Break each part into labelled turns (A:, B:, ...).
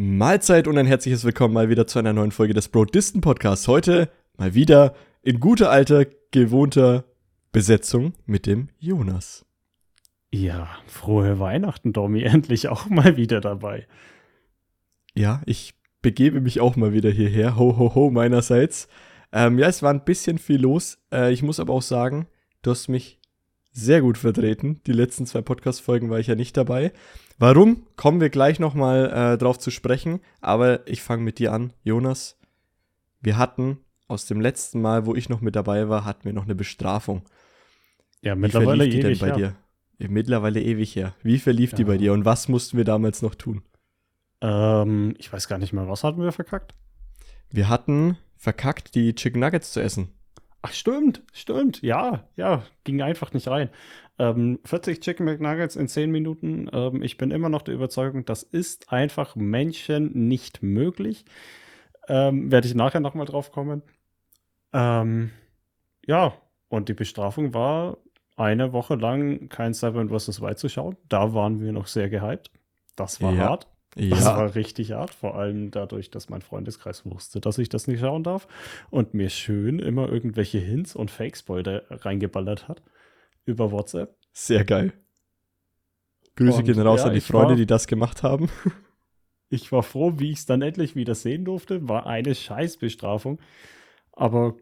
A: Mahlzeit und ein herzliches Willkommen mal wieder zu einer neuen Folge des Bro Distant Podcasts. Heute mal wieder in guter alter, gewohnter Besetzung mit dem Jonas.
B: Ja, frohe Weihnachten, Domi, endlich auch mal wieder dabei.
A: Ja, ich begebe mich auch mal wieder hierher. Ho, ho, ho, meinerseits. Ähm, ja, es war ein bisschen viel los. Äh, ich muss aber auch sagen, du hast mich sehr gut vertreten. Die letzten zwei Podcast-Folgen war ich ja nicht dabei. Warum, kommen wir gleich nochmal äh, drauf zu sprechen. Aber ich fange mit dir an, Jonas. Wir hatten aus dem letzten Mal, wo ich noch mit dabei war, hatten wir noch eine Bestrafung.
B: Ja, mittlerweile
A: Wie verlief die
B: ewig
A: denn bei
B: her.
A: dir? Ja, mittlerweile ewig her. Wie verlief die
B: Ja.
A: bei dir und was mussten wir damals noch tun?
B: Ähm, ich weiß gar nicht mehr, was hatten wir verkackt?
A: Wir hatten verkackt, die Chicken Nuggets zu essen.
B: Ach, stimmt, stimmt. Ja, ja, ging einfach nicht rein. Ähm, 40 Chicken McNuggets in 10 Minuten. Ähm, ich bin immer noch der Überzeugung, das ist einfach Menschen nicht möglich. Ähm, Werde ich nachher nochmal drauf kommen. Ähm, ja, und die Bestrafung war, eine Woche lang kein Seven vs. Wild zu schauen. Da waren wir noch sehr gehypt. Das war
A: Ja.
B: hart. Das
A: Ja,
B: war richtig hart, vor allem dadurch, dass mein Freundeskreis wusste, dass ich das nicht schauen darf und mir schön immer irgendwelche Hints und Fake-Spoiler reingeballert hat über WhatsApp.
A: sehr geil. Grüße
B: Und,
A: gehen raus
B: ja,
A: an die Freunde,
B: war-
A: die das gemacht haben.
B: Ich war froh, wie ich es dann endlich wieder sehen durfte. War eine Scheißbestrafung. Aber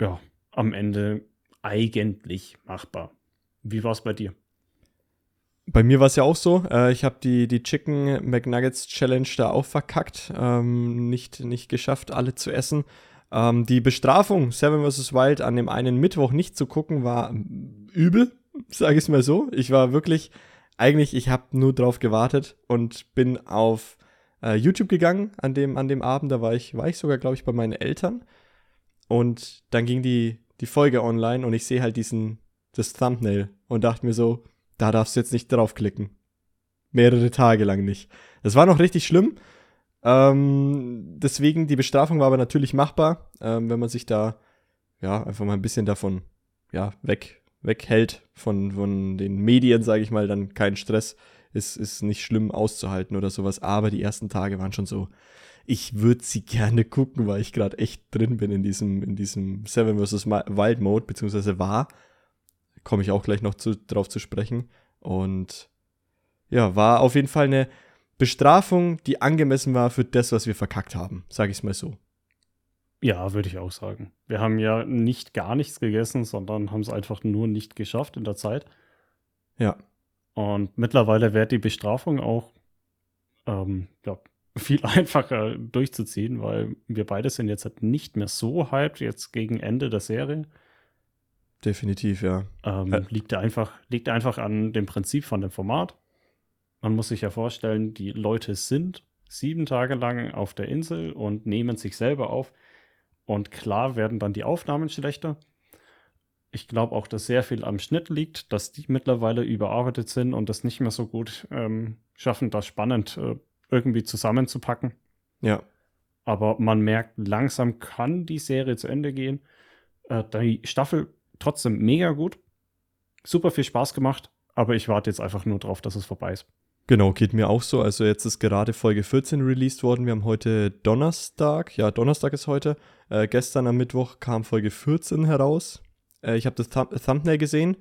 B: ja, am Ende eigentlich machbar. Wie war es bei dir?
A: Bei mir war es ja auch so. Äh, ich habe die, die Chicken McNuggets Challenge da auch verkackt. Ähm, nicht, nicht geschafft, alle zu essen. Ähm, die Bestrafung, Seven vs. Wild, an dem einen Mittwoch nicht zu gucken, war übel, sage ich es mal so. Ich war wirklich, eigentlich, ich habe nur drauf gewartet und bin auf äh, YouTube gegangen an dem, an dem Abend. Da war ich, war ich sogar, glaube ich, bei meinen Eltern. Und dann ging die, die Folge online und ich sehe halt diesen, das Thumbnail und dachte mir so, da darfst du jetzt nicht draufklicken. Mehrere Tage lang nicht. Das war noch richtig schlimm. Ähm, deswegen, die Bestrafung war aber natürlich machbar, ähm, wenn man sich da ja einfach mal ein bisschen davon ja, weg, weghält von, von den Medien, sage ich mal, dann kein Stress. Ist, ist nicht schlimm auszuhalten oder sowas. Aber die ersten Tage waren schon so, ich würde sie gerne gucken, weil ich gerade echt drin bin in diesem, in diesem Seven vs. Wild Mode, beziehungsweise war. Komme ich auch gleich noch zu, drauf zu sprechen. Und ja, war auf jeden Fall eine Bestrafung, die angemessen war für das, was wir verkackt haben, sage ich es mal so.
B: Ja, würde ich auch sagen. Wir haben ja nicht gar nichts gegessen, sondern haben es einfach nur nicht geschafft in der Zeit.
A: Ja,
B: Und mittlerweile wäre die Bestrafung auch ähm, ja, viel einfacher durchzuziehen, weil wir beide sind jetzt halt nicht mehr so hyped jetzt gegen Ende der Serie.
A: Definitiv, ja.
B: Ähm,
A: Ä-
B: liegt, einfach, liegt einfach an dem Prinzip von dem Format. Man muss sich ja vorstellen, die Leute sind sieben Tage lang auf der Insel und nehmen sich selber auf. Und klar werden dann die Aufnahmen schlechter. Ich glaube auch, dass sehr viel am Schnitt liegt, dass die mittlerweile überarbeitet sind und das nicht mehr so gut ähm, schaffen, das spannend äh, irgendwie zusammenzupacken.
A: Ja,
B: Aber man merkt, langsam kann die Serie zu Ende gehen. Äh, die Staffel trotzdem mega gut. Super viel Spaß gemacht. Aber ich warte jetzt einfach nur drauf, dass es vorbei ist.
A: genau, geht mir auch so. Also jetzt ist gerade Folge 14 released worden. Wir haben heute Donnerstag. Ja, Donnerstag ist heute. Äh, gestern am Mittwoch kam Folge 14 heraus. Äh, ich habe das Thumb Thumbnail gesehen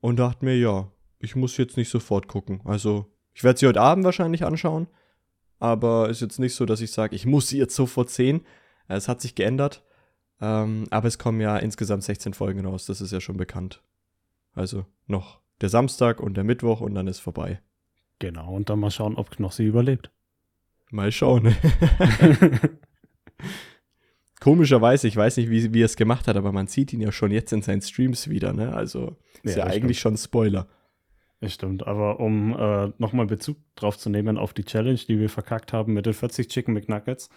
A: und dachte mir, ja, ich muss jetzt nicht sofort gucken. Also, ich werde sie heute Abend wahrscheinlich anschauen. Aber ist jetzt nicht so, dass ich sage, ich muss sie jetzt sofort sehen. Äh, Es hat sich geändert. Ähm, aber es kommen ja insgesamt 16 Folgen raus. Das ist ja schon bekannt. Also noch der Samstag und der Mittwoch und dann ist vorbei.
B: Genau, und dann mal schauen, ob Knossi überlebt.
A: Mal schauen. Komischerweise, ich weiß nicht, wie, wie er es gemacht hat, aber man sieht ihn ja schon jetzt in seinen Streams wieder, ne? Also ist ja,
B: das
A: eigentlich schon Spoiler.
B: Das stimmt, aber um äh, nochmal Bezug drauf zu nehmen auf die Challenge, die wir verkackt haben mit den 40 Chicken McNuggets,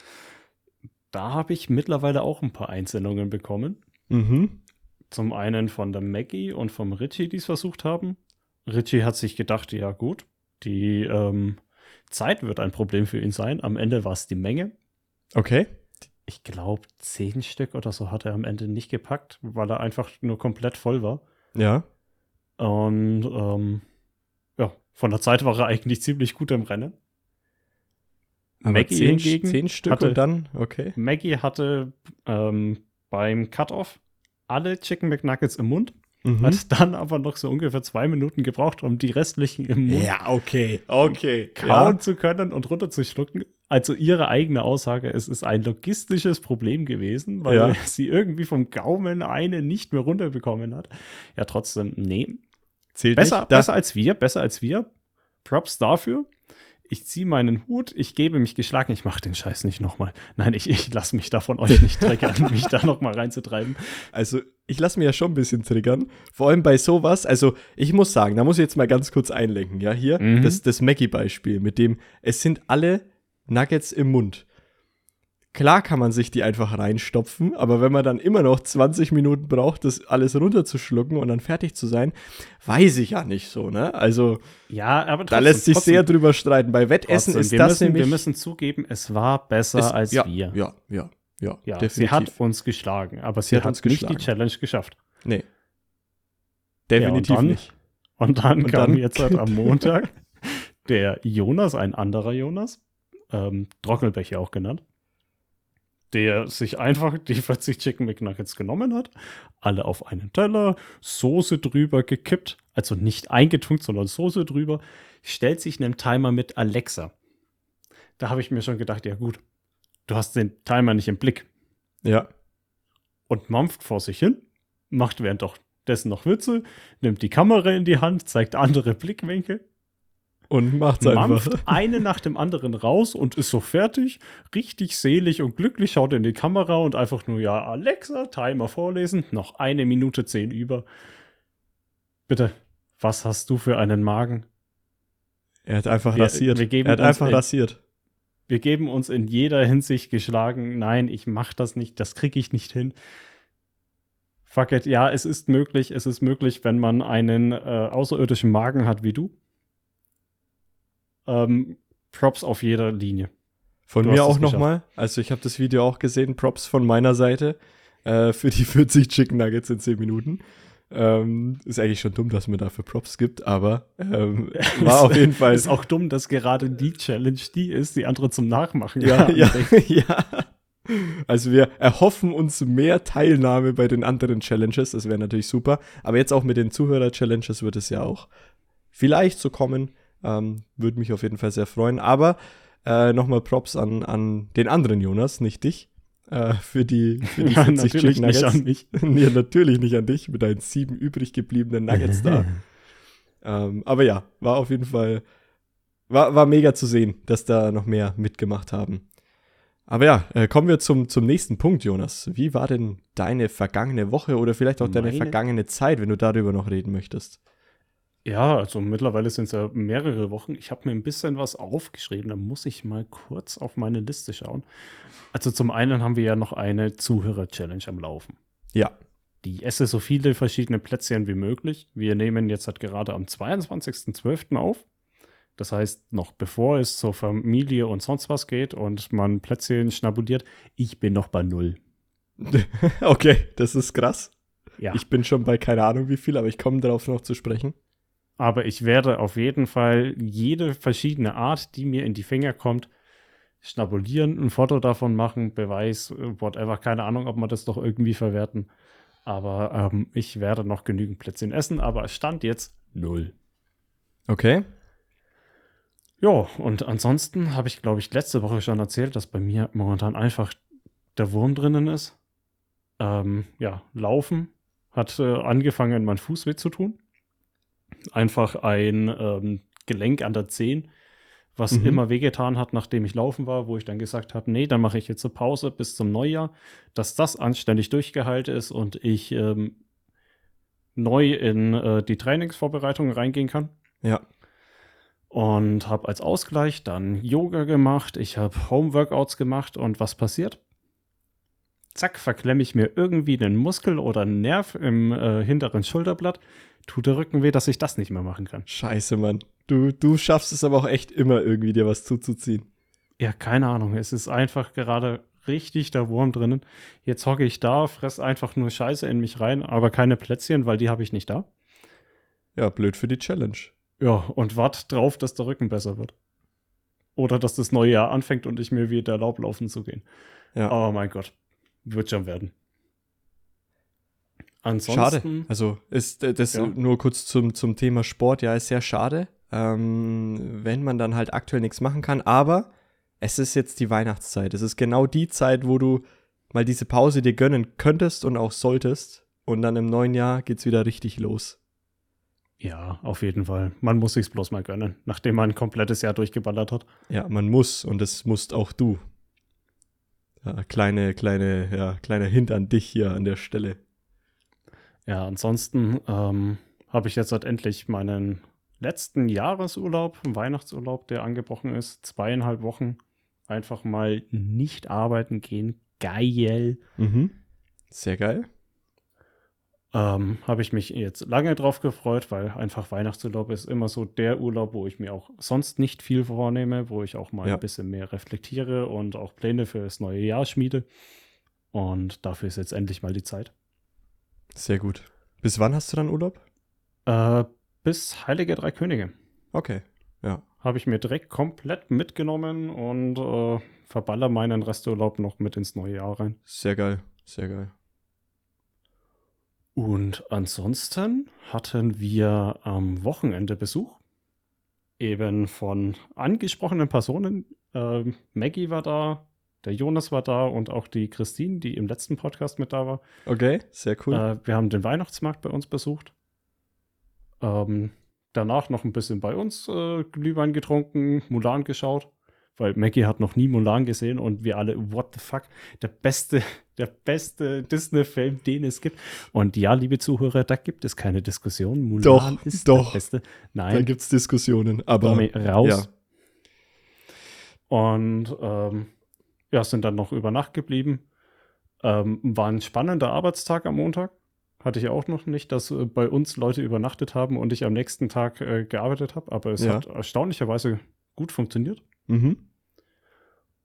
B: da habe ich mittlerweile auch ein paar Einsendungen bekommen.
A: Mhm.
B: Zum einen von der Maggie und vom Richie, die es versucht haben. Richie hat sich gedacht, ja gut, die ähm, Zeit wird ein Problem für ihn sein. Am Ende war es die Menge.
A: Okay.
B: Ich glaube, zehn Stück oder so hat er am Ende nicht gepackt, weil er einfach nur komplett voll war.
A: Ja.
B: Und ähm, ja, von der Zeit war er eigentlich ziemlich gut im Rennen.
A: Aber
B: Maggie
A: zehn,
B: hingegen
A: zehn Stück
B: hatte-
A: und dann, okay.
B: Maggie hatte ähm, beim Cut-Off alle Chicken McNuggets im Mund,
A: Mhm.
B: hat dann aber noch so ungefähr zwei Minuten gebraucht, um die restlichen im Mund
A: Ja, okay, okay.
B: kauen
A: Ja.
B: zu können und runterzuschlucken. Also ihre eigene Aussage, es ist ein logistisches Problem gewesen, weil
A: Ja.
B: sie irgendwie vom Gaumen eine nicht mehr runterbekommen hat. Ja, trotzdem, nee.
A: Zählt
B: Besser,
A: nicht.
B: Besser als wir, besser als wir. Props dafür. Ich ziehe meinen Hut, ich gebe mich geschlagen, ich mache den Scheiß nicht nochmal. Nein, ich, ich lasse mich da von euch nicht triggern, mich da nochmal reinzutreiben.
A: Also, ich lasse mich ja schon ein bisschen triggern. Vor allem bei sowas. Also, ich muss sagen, da muss ich jetzt mal ganz kurz einlenken. Ja, hier,
B: Mhm.
A: das, das Maggie-Beispiel, mit dem, es sind alle Nuggets im Mund. Klar kann man sich die einfach reinstopfen, aber wenn man dann immer noch 20 Minuten braucht, das alles runterzuschlucken und dann fertig zu sein, weiß ich ja nicht so, ne? Also,
B: Ja, aber
A: da lässt sich sehr drüber streiten. Bei Wettessen
B: trotzdem,
A: ist
B: wir
A: das
B: müssen,
A: nämlich.
B: Wir müssen zugeben, es war besser
A: es-
B: als
A: ja,
B: wir.
A: Ja, ja, ja.
B: Ja,
A: definitiv.
B: sie hat uns geschlagen, aber sie,
A: Sie
B: hat
A: hat
B: nicht
A: geschlagen.
B: die Challenge geschafft.
A: Nee. Definitiv
B: dann-
A: nicht.
B: Und dann
A: Und
B: kam
A: dann-
B: jetzt halt am Montag der Jonas, ein anderer Jonas, ähm, Trockelbecher auch genannt, der sich einfach die 40 Chicken McNuggets genommen hat, alle auf einen Teller, Soße drüber gekippt, also nicht eingetunkt, sondern Soße drüber, stellt sich einen Timer mit Alexa. Da habe ich mir schon gedacht, ja gut, du hast den Timer nicht im Blick
A: Ja.
B: und mampft vor sich hin, macht währenddessen noch Witze, nimmt die Kamera in die Hand, zeigt andere Blickwinkel,
A: Und macht's einfach.
B: mampft eine nach dem anderen raus und ist so fertig, richtig selig und glücklich, schaut in die Kamera und einfach nur, ja, Alexa, Timer vorlesen, noch eine Minute zehn über. Bitte, was hast du für einen Magen?
A: Er hat einfach
B: Wir-
A: rasiert.
B: wir geben
A: er hat
B: uns
A: einfach
B: in-
A: rasiert.
B: Wir geben uns in jeder Hinsicht geschlagen. Nein, ich mach das nicht, das kriege ich nicht hin. Fuck it, ja, es ist möglich, es ist möglich, wenn man einen äh, außerirdischen Magen hat wie du. Ähm, Props auf jeder Linie.
A: Von
B: Du
A: mir auch nochmal. Also ich habe das Video auch gesehen. Props von meiner Seite äh, für die 40 Chicken Nuggets in 10 Minuten. Ähm, ist eigentlich schon dumm, dass man dafür Props gibt, aber ähm, war auf jeden Fall.
B: Ist auch dumm, dass gerade die Challenge die ist, die andere zum Nachmachen
A: ja, ja, ja. Also wir erhoffen uns mehr Teilnahme bei den anderen Challenges. Das wäre natürlich super. Aber jetzt auch mit den Zuhörer-Challenges wird es ja auch vielleicht so kommen. Ähm, Würde mich auf jeden Fall sehr freuen. Aber äh, nochmal Props an, an den anderen Jonas, nicht dich. Äh, für die, für die
B: Ja,
A: 40
B: natürlich
A: Chicken
B: nicht
A: Nuggets.
B: an mich.
A: nee, natürlich nicht an dich mit deinen sieben übrig gebliebenen Nuggets da. Ähm, aber ja, war auf jeden Fall, war, war mega zu sehen, dass da noch mehr mitgemacht haben. Aber ja, äh, kommen wir zum, zum nächsten Punkt, Jonas. Wie war denn deine vergangene Woche oder vielleicht auch deine
B: Meine?
A: vergangene Zeit, wenn du darüber noch reden möchtest?
B: Ja, also mittlerweile sind es ja mehrere Wochen. Ich habe mir ein bisschen was aufgeschrieben. Da muss ich mal kurz auf meine Liste schauen. Also zum einen haben wir ja noch eine Zuhörer-Challenge am Laufen.
A: Ja,
B: Die esse so viele verschiedene Plätzchen wie möglich. Wir nehmen jetzt halt gerade am 22.12. auf. Das heißt, noch bevor es zur Familie und sonst was geht und man Plätzchen schnabuliert, ich bin noch bei null.
A: okay, das ist krass.
B: Ja.
A: Ich bin schon bei keine Ahnung wie viel, aber ich komme darauf noch zu sprechen.
B: Aber ich werde auf jeden Fall jede verschiedene Art, die mir in die Finger kommt, schnabulieren, ein Foto davon machen, Beweis, äh, whatever. Keine Ahnung, ob man das doch irgendwie verwerten. Aber ähm, ich werde noch genügend Plätzchen essen, aber es stand jetzt null.
A: Okay.
B: Ja, und ansonsten habe ich, glaube ich, letzte Woche schon erzählt, dass bei mir momentan einfach der Wurm drinnen ist. Ähm, ja, Laufen hat äh, angefangen, mein Fuß weh zu tun. Einfach ein ähm, Gelenk an der Zehen, was
A: Mhm.
B: immer wehgetan hat, nachdem ich laufen war, wo ich dann gesagt habe, nee, dann mache ich jetzt eine Pause bis zum Neujahr, dass das anständig durchgehalten ist und ich ähm, neu in äh, die Trainingsvorbereitung reingehen kann
A: Ja.
B: und habe als Ausgleich dann Yoga gemacht, ich habe Homeworkouts gemacht und was passiert? Zack, verklemme ich mir irgendwie den Muskel oder einen Nerv im äh, hinteren Schulterblatt. Tut der Rücken weh, dass ich das nicht mehr machen kann.
A: Scheiße, Mann. Du, du schaffst es aber auch echt immer irgendwie, dir was zuzuziehen.
B: Ja, keine Ahnung. Es ist einfach gerade richtig der Wurm drinnen. Jetzt hocke ich da, fress einfach nur Scheiße in mich rein, aber keine Plätzchen, weil die habe ich nicht da.
A: Ja, blöd für die Challenge.
B: Ja, und wart drauf, dass der Rücken besser wird. oder dass das neue Jahr anfängt und ich mir wieder erlaube, laufen zu gehen.
A: Ja.
B: Oh mein Gott. Wird schon werden. Ansonsten.
A: Schade. Also ist äh, das
B: Ja.
A: nur kurz zum, zum Thema Sport, ja, ist sehr schade, ähm, wenn man dann halt aktuell nichts machen kann. Aber es ist jetzt die Weihnachtszeit. Es ist genau die Zeit, wo du mal diese Pause dir gönnen könntest und auch solltest. Und dann im neuen Jahr geht's wieder richtig los.
B: Ja, auf jeden Fall. Man muss sich's bloß mal gönnen, nachdem man ein komplettes Jahr durchgeballert hat.
A: Ja, man muss und das musst auch du. Ja, kleine, kleine, ja, kleiner Hint an dich hier an der Stelle.
B: Ja, ansonsten ähm, habe ich jetzt halt endlich meinen letzten Jahresurlaub, Weihnachtsurlaub, der angebrochen ist. Zweieinhalb Wochen einfach mal nicht arbeiten gehen. Geil.
A: Mhm. Sehr geil.
B: Ähm, habe ich mich jetzt lange drauf gefreut, weil einfach Weihnachtsurlaub ist immer so der Urlaub, wo ich mir auch sonst nicht viel vornehme, wo ich auch mal
A: Ja.
B: ein bisschen mehr reflektiere und auch Pläne für das neue Jahr schmiede. Und dafür ist jetzt endlich mal die Zeit.
A: Sehr gut. Bis wann hast du dann Urlaub?
B: Äh, bis Heilige Drei Könige.
A: Okay. Ja.
B: habe ich mir direkt komplett mitgenommen und äh, verballer meinen Resturlaub noch mit ins neue Jahr rein.
A: Sehr geil. Sehr geil.
B: Und ansonsten hatten wir am Wochenende Besuch. Eben von angesprochenen Personen. Ähm, Maggie war da, der Jonas war da und auch die Christine, die im letzten Podcast mit da war.
A: Okay, sehr cool.
B: Äh, wir haben den Weihnachtsmarkt bei uns besucht. Ähm, danach noch ein bisschen bei uns äh, Glühwein getrunken, Mulan geschaut, weil Maggie hat noch nie Mulan gesehen und wir alle, what the fuck, der beste, der beste Disney-Film, den es gibt. Und ja, liebe Zuhörer, da gibt es keine Diskussion. Mulan
A: Doch,
B: ist
A: doch.
B: der beste.
A: da
B: Nein,
A: gibt es Diskussionen, aber
B: raus.
A: ja.
B: Und ähm, ja, sind dann noch über Nacht geblieben. Ähm, war ein spannender Arbeitstag am Montag. Hatte ich auch noch nicht, dass äh, bei uns Leute übernachtet haben und ich am nächsten Tag äh, gearbeitet habe. Aber es
A: Ja.
B: hat erstaunlicherweise gut funktioniert.
A: Mhm.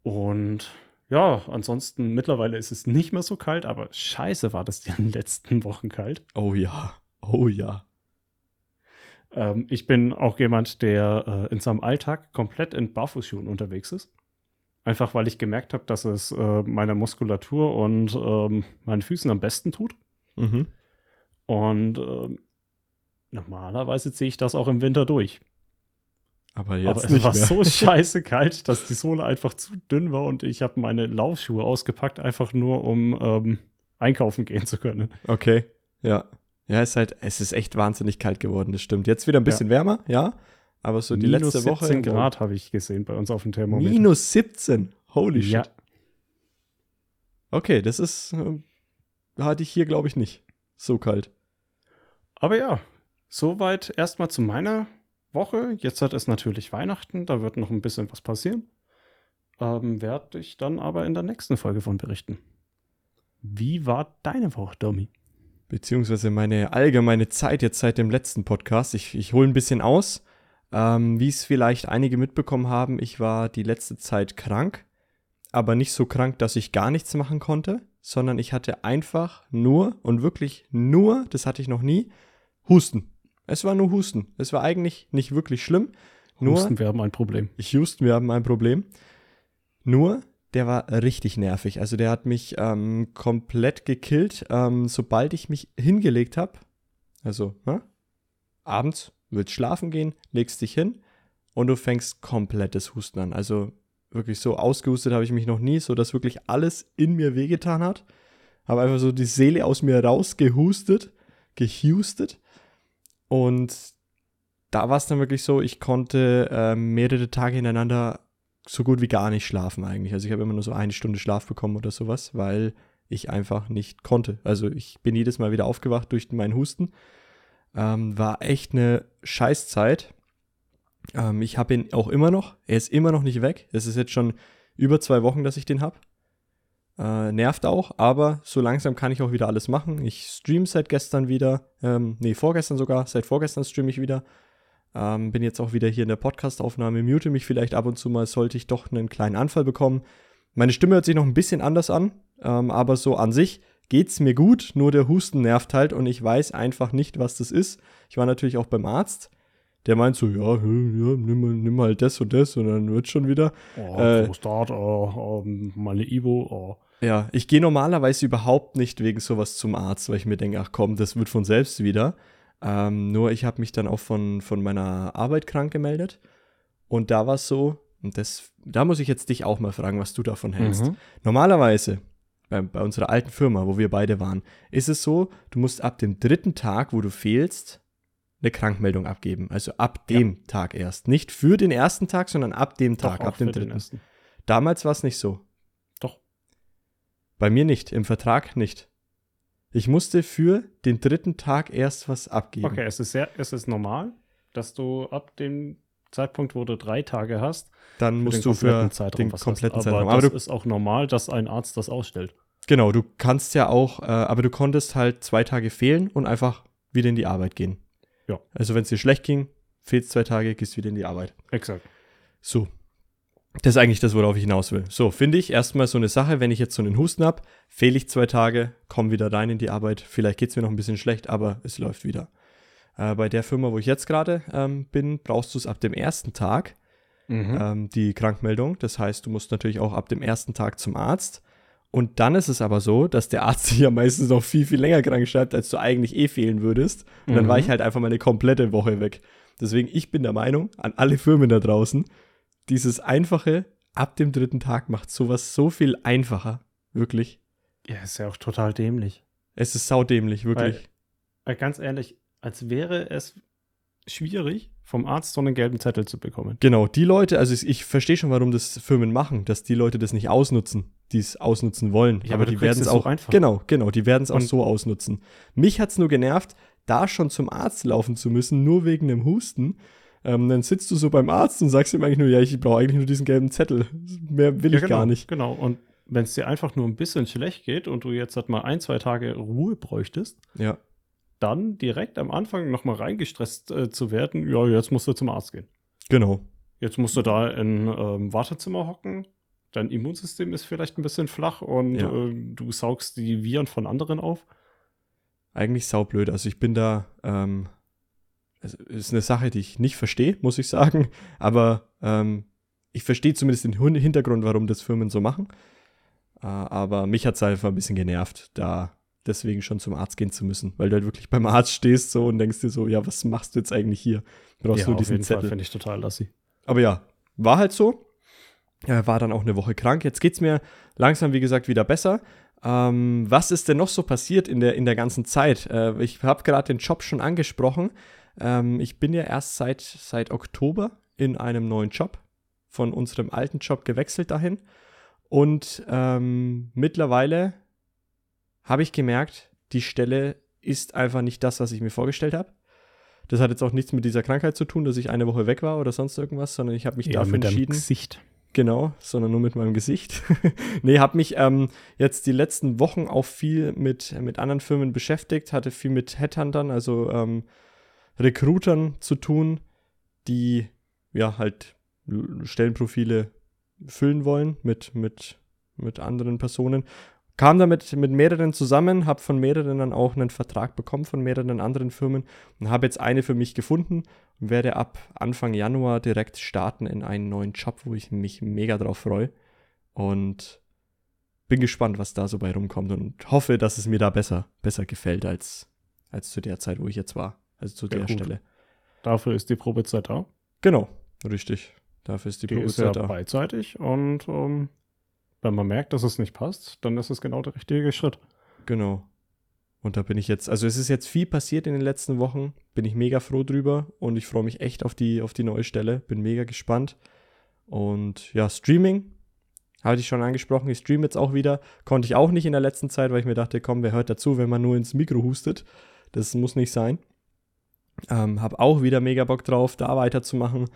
B: Und ja, ansonsten mittlerweile ist es nicht mehr so kalt, aber scheiße war das in den letzten Wochen kalt.
A: Oh ja. Oh ja.
B: Ähm, ich bin auch jemand, der äh, in seinem Alltag komplett in Barfußschuhen unterwegs ist. Einfach weil ich gemerkt habe, dass es äh, meiner Muskulatur und ähm, meinen Füßen am besten tut.
A: Mhm.
B: Und ähm, normalerweise ziehe ich das auch im Winter durch.
A: Aber jetzt
B: Aber es
A: nicht
B: war
A: mehr.
B: so scheiße kalt, dass die Sohle einfach zu dünn war und ich habe meine Laufschuhe ausgepackt, einfach nur um ähm, einkaufen gehen zu können.
A: Okay. Ja. Ja, es ist halt, es ist echt wahnsinnig kalt geworden, das stimmt. Jetzt wieder ein bisschen wärmer, ja. Aber so die
B: Minus
A: letzte Woche.
B: 17 Grad habe ich gesehen bei uns auf dem Thermometer.
A: Minus 17. Holy
B: Ja.
A: shit. Okay, das ist, äh, hatte ich hier, glaube ich, nicht. So kalt.
B: Aber ja, soweit erstmal zu meiner Woche. Jetzt hat es natürlich Weihnachten, da wird noch ein bisschen was passieren. Ähm, Werde ich dann aber in der nächsten Folge von berichten. Wie war deine Woche, Domi?
A: Beziehungsweise meine allgemeine Zeit jetzt seit dem letzten Podcast. Ich, ich hole ein bisschen aus. Ähm, Wie es vielleicht einige mitbekommen haben, ich war die letzte Zeit krank. Aber nicht so krank, dass ich gar nichts machen konnte, sondern ich hatte einfach nur und wirklich nur, das hatte ich noch nie, Husten. Es war nur Husten. Es war eigentlich nicht wirklich schlimm. Nur,
B: Husten, wir haben ein Problem.
A: ich Houston, wir haben ein Problem. Nur, der war richtig nervig. Also der hat mich ähm, komplett gekillt, ähm, sobald ich mich hingelegt habe. Also, ne? abends willst schlafen gehen, legst dich hin und du fängst komplettes Husten an. Also wirklich so ausgehustet habe ich mich noch nie, so dass wirklich alles in mir wehgetan hat. Habe einfach so die Seele aus mir rausgehustet, gehustet. Und da war es dann wirklich so, ich konnte äh, mehrere Tage hintereinander so gut wie gar nicht schlafen eigentlich. Also ich habe immer nur so eine Stunde Schlaf bekommen oder sowas, weil ich einfach nicht konnte. Also ich bin jedes Mal wieder aufgewacht durch meinen Husten. Ähm, war echt eine Scheißzeit. Ähm, ich habe ihn auch immer noch. Er ist immer noch nicht weg. Es ist jetzt schon über zwei Wochen, dass ich den habe. Äh, nervt auch, aber so langsam kann ich auch wieder alles machen. Ich stream seit gestern wieder. Ähm, nee, vorgestern sogar. Seit vorgestern streame ich wieder. Ähm, bin jetzt auch wieder hier in der Podcast-Aufnahme. Mute mich vielleicht ab und zu mal, sollte ich doch einen kleinen Anfall bekommen. Meine Stimme hört sich noch ein bisschen anders an, ähm, aber so an sich geht's mir gut. Nur der Husten nervt halt und ich weiß einfach nicht, was das ist. Ich war natürlich auch beim Arzt. Der meint so, ja, ja nimm, nimm halt das und das und dann wird schon wieder.
B: Oh, äh, Start, oh, oh, meine Ibo, oh.
A: Ja, ich gehe normalerweise überhaupt nicht wegen sowas zum Arzt, weil ich mir denke, ach komm, das wird von selbst wieder. Ähm, nur ich habe mich dann auch von, von meiner Arbeit krank gemeldet. Und da war es so, und das, da muss ich jetzt dich auch mal fragen, was du davon hältst. Mhm. Normalerweise, bei, bei unserer alten Firma, wo wir beide waren, ist es so, du musst ab dem dritten Tag, wo du fehlst, eine Krankmeldung abgeben. Also ab dem ja. Tag erst. Nicht für den ersten Tag, sondern ab dem Tag, Doch, ab dem dritten. Damals war es nicht so. Bei mir nicht, im Vertrag nicht. Ich musste für den dritten Tag erst was abgeben.
B: Okay, es ist, sehr, es ist normal, dass du ab dem Zeitpunkt, wo du drei Tage hast,
A: dann musst du für
B: den kompletten. Zeitraum. Aber, aber das ist auch normal, dass ein Arzt das ausstellt.
A: Genau, du kannst ja auch, äh, aber du konntest halt zwei Tage fehlen und einfach wieder in die Arbeit gehen.
B: Ja.
A: Also wenn es dir schlecht ging, fehlst zwei Tage, gehst wieder in die Arbeit.
B: Exakt.
A: So, das ist eigentlich das, worauf ich hinaus will. So, finde ich erstmal so eine Sache, wenn ich jetzt so einen Husten habe, fehle ich zwei Tage, komme wieder rein in die Arbeit. Vielleicht geht es mir noch ein bisschen schlecht, aber es läuft wieder. Äh, bei der Firma, wo ich jetzt gerade ähm, bin, brauchst du es ab dem ersten Tag, mhm. ähm, die Krankmeldung. Das heißt, du musst natürlich auch ab dem ersten Tag zum Arzt. Und dann ist es aber so, dass der Arzt sich ja meistens noch viel, viel länger krank schreibt, als du eigentlich eh fehlen würdest. Und mhm. dann war ich halt einfach mal eine komplette Woche weg. Deswegen, ich bin der Meinung, an alle Firmen da draußen, dieses einfache ab dem dritten Tag macht sowas so viel einfacher. Wirklich.
B: Ja, ist ja auch total dämlich.
A: Es ist saudämlich, wirklich. Weil,
B: weil ganz ehrlich, als wäre es schwierig, vom Arzt so einen gelben Zettel zu bekommen.
A: Genau, die Leute, also ich, ich verstehe schon, warum das Firmen machen, dass die Leute das nicht ausnutzen, die es ausnutzen wollen.
B: Ja, aber, aber die werden es auch einfach.
A: Genau, genau, die werden es auch so ausnutzen. Mich hat es nur genervt, da schon zum Arzt laufen zu müssen, nur wegen dem Husten. Ähm, dann sitzt du so beim Arzt und sagst ihm eigentlich nur, ja, ich brauche eigentlich nur diesen gelben Zettel. Mehr will ja, ich
B: genau,
A: gar nicht.
B: Genau, und wenn es dir einfach nur ein bisschen schlecht geht und du jetzt halt mal ein, zwei Tage Ruhe bräuchtest,
A: ja.
B: dann direkt am Anfang nochmal reingestresst äh, zu werden, ja, jetzt musst du zum Arzt gehen.
A: Genau.
B: Jetzt musst du da im ähm, Wartezimmer hocken, dein Immunsystem ist vielleicht ein bisschen flach und ja. äh, du saugst die Viren von anderen auf.
A: Eigentlich saublöd. Also ich bin da ähm, es ist eine Sache, die ich nicht verstehe, muss ich sagen. Aber ähm, ich verstehe zumindest den Hintergrund, warum das Firmen so machen. Äh, aber mich hat es einfach ein bisschen genervt, da deswegen schon zum Arzt gehen zu müssen, weil du halt wirklich beim Arzt stehst so und denkst dir so, ja, was machst du jetzt eigentlich hier?
B: Brauchst ja, du diesen auf jeden Zettel? finde ich total lassi.
A: Aber ja, war halt so. Er war dann auch eine Woche krank. Jetzt geht es mir langsam, wie gesagt, wieder besser. Ähm, was ist denn noch so passiert in der, in der ganzen Zeit? Äh, ich habe gerade den Job schon angesprochen. Ähm, ich bin ja erst seit, seit Oktober in einem neuen Job, von unserem alten Job gewechselt dahin. Und ähm, mittlerweile habe ich gemerkt, die Stelle ist einfach nicht das, was ich mir vorgestellt habe. Das hat jetzt auch nichts mit dieser Krankheit zu tun, dass ich eine Woche weg war oder sonst irgendwas, sondern ich habe mich ja, dafür mit entschieden.
B: Gesicht.
A: Genau, sondern nur mit meinem Gesicht. nee, habe mich ähm, jetzt die letzten Wochen auch viel mit, mit anderen Firmen beschäftigt, hatte viel mit Headhuntern, also ähm, Recruitern zu tun, die ja halt Stellenprofile füllen wollen mit, mit, mit anderen Personen. Kam damit mit mehreren zusammen, habe von mehreren dann auch einen Vertrag bekommen von mehreren anderen Firmen und habe jetzt eine für mich gefunden und werde ab Anfang Januar direkt starten in einen neuen Job, wo ich mich mega drauf freue. Und bin gespannt, was da so bei rumkommt und hoffe, dass es mir da besser, besser gefällt als, als zu der Zeit, wo ich jetzt war. Also zu ja, der gut. Stelle.
B: Dafür ist die Probezeit da.
A: Genau, richtig. Dafür ist die,
B: die Probezeit ist ja da. beidseitig und um, ähm, wenn man merkt, dass es nicht passt, dann ist es genau der richtige Schritt.
A: Genau. Und da bin ich jetzt, also es ist jetzt viel passiert in den letzten Wochen, bin ich mega froh drüber und ich freue mich echt auf die, auf die neue Stelle, bin mega gespannt. Und ja, Streaming, hatte ich schon angesprochen, ich streame jetzt auch wieder, konnte ich auch nicht in der letzten Zeit, weil ich mir dachte, komm, wer hört dazu, wenn man nur ins Mikro hustet? Das muss nicht sein. Ähm, hab auch wieder mega Bock drauf, da weiterzumachen.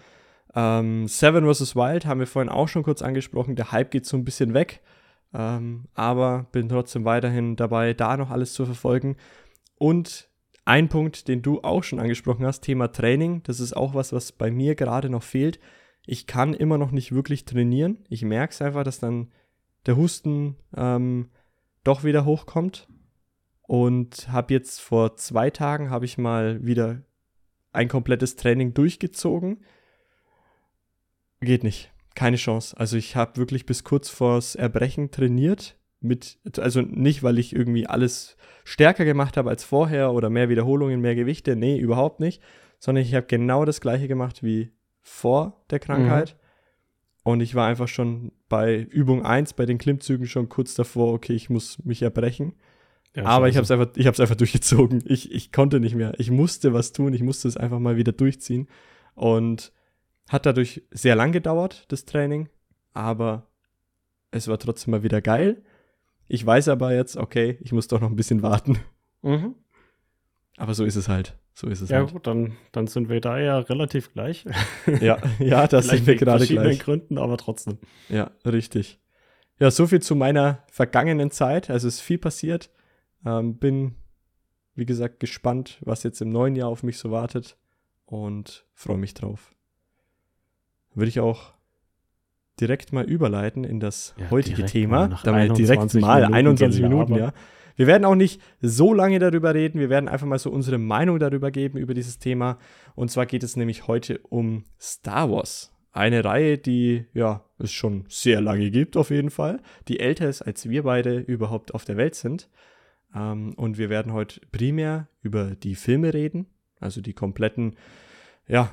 A: Ähm, Seven vs. Wild haben wir vorhin auch schon kurz angesprochen. Der Hype geht so ein bisschen weg. Ähm, aber bin trotzdem weiterhin dabei, da noch alles zu verfolgen. Und ein Punkt, den du auch schon angesprochen hast, Thema Training. Das ist auch was, was bei mir gerade noch fehlt. Ich kann immer noch nicht wirklich trainieren. Ich merke es einfach, dass dann der Husten ähm, doch wieder hochkommt. Und habe jetzt vor zwei Tagen habe ich mal wieder ein komplettes Training durchgezogen. Geht nicht. Keine Chance. Also ich habe wirklich bis kurz vors Erbrechen trainiert. Mit, also nicht, weil ich irgendwie alles stärker gemacht habe als vorher oder mehr Wiederholungen, mehr Gewichte. Nee, überhaupt nicht. Sondern ich habe genau das gleiche gemacht wie vor der Krankheit. Mhm. Und ich war einfach schon bei Übung 1, bei den Klimmzügen schon kurz davor, okay, ich muss mich erbrechen. Ja, Aber ich habe es einfach, ich hab's einfach durchgezogen. Ich, ich konnte nicht mehr. Ich musste was tun. Ich musste es einfach mal wieder durchziehen. Und hat dadurch sehr lang gedauert, das Training. Aber es war trotzdem mal wieder geil. Ich weiß aber jetzt, okay, ich muss doch noch ein bisschen warten. Mhm. Aber so ist es halt. So ist es
B: ja,
A: halt.
B: gut, dann, dann sind wir da ja relativ gleich.
A: ja, ja, das sind wir gerade gleich. verschiedenen
B: Gründen, aber trotzdem.
A: Ja, richtig. Ja, so viel zu meiner vergangenen Zeit. Also ist viel passiert. Ähm, bin, wie gesagt, gespannt, was jetzt im neuen Jahr auf mich so wartet und freue mich drauf. Würde ich auch direkt mal überleiten in das ja, heutige Thema.
B: Damit direkt mal Minuten
A: 21 Minuten, ja. Wir werden auch nicht so lange darüber reden. Wir werden einfach mal so unsere Meinung darüber geben, über dieses Thema. Und zwar geht es nämlich heute um Star Wars. Eine Reihe, die ja es schon sehr lange gibt, auf jeden Fall. Die älter ist, als wir beide überhaupt auf der Welt sind. Ähm, und wir werden heute primär über die Filme reden. Also die kompletten, ja,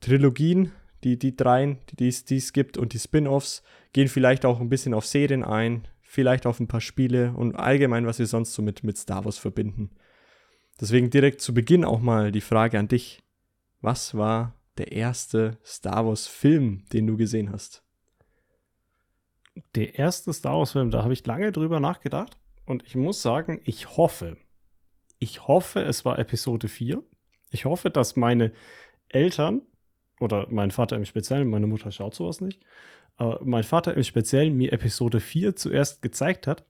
A: Trilogien, die, die dreien, die es gibt und die Spin-offs. Gehen vielleicht auch ein bisschen auf Serien ein, vielleicht auf ein paar Spiele und allgemein, was wir sonst so mit, mit Star Wars verbinden. Deswegen direkt zu Beginn auch mal die Frage an dich. Was war der erste Star Wars-Film, den du gesehen hast?
B: Der erste Star Wars-Film, da habe ich lange drüber nachgedacht und ich muss sagen, ich hoffe, ich hoffe, es war Episode 4. Ich hoffe, dass meine Eltern oder mein Vater im Speziellen, meine Mutter schaut sowas nicht, äh, mein Vater im Speziellen mir Episode 4 zuerst gezeigt hat.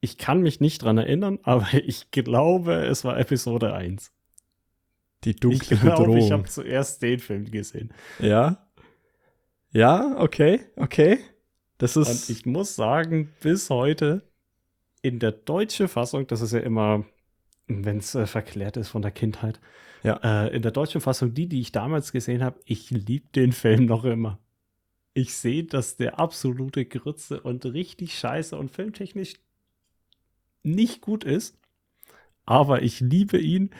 B: Ich kann mich nicht dran erinnern, aber ich glaube, es war Episode 1.
A: Die dunkle ich glaub, Bedrohung.
B: Ich habe zuerst den Film gesehen.
A: Ja. Ja, okay, okay. Das ist.
B: Und ich muss sagen, bis heute in der deutschen Fassung, das ist ja immer, wenn es äh, verklärt ist von der Kindheit, ja. Äh, in der deutschen Fassung, die, die ich damals gesehen habe, ich liebe den Film noch immer ich sehe, dass der absolute Grütze und richtig scheiße und filmtechnisch nicht gut ist. Aber ich liebe ihn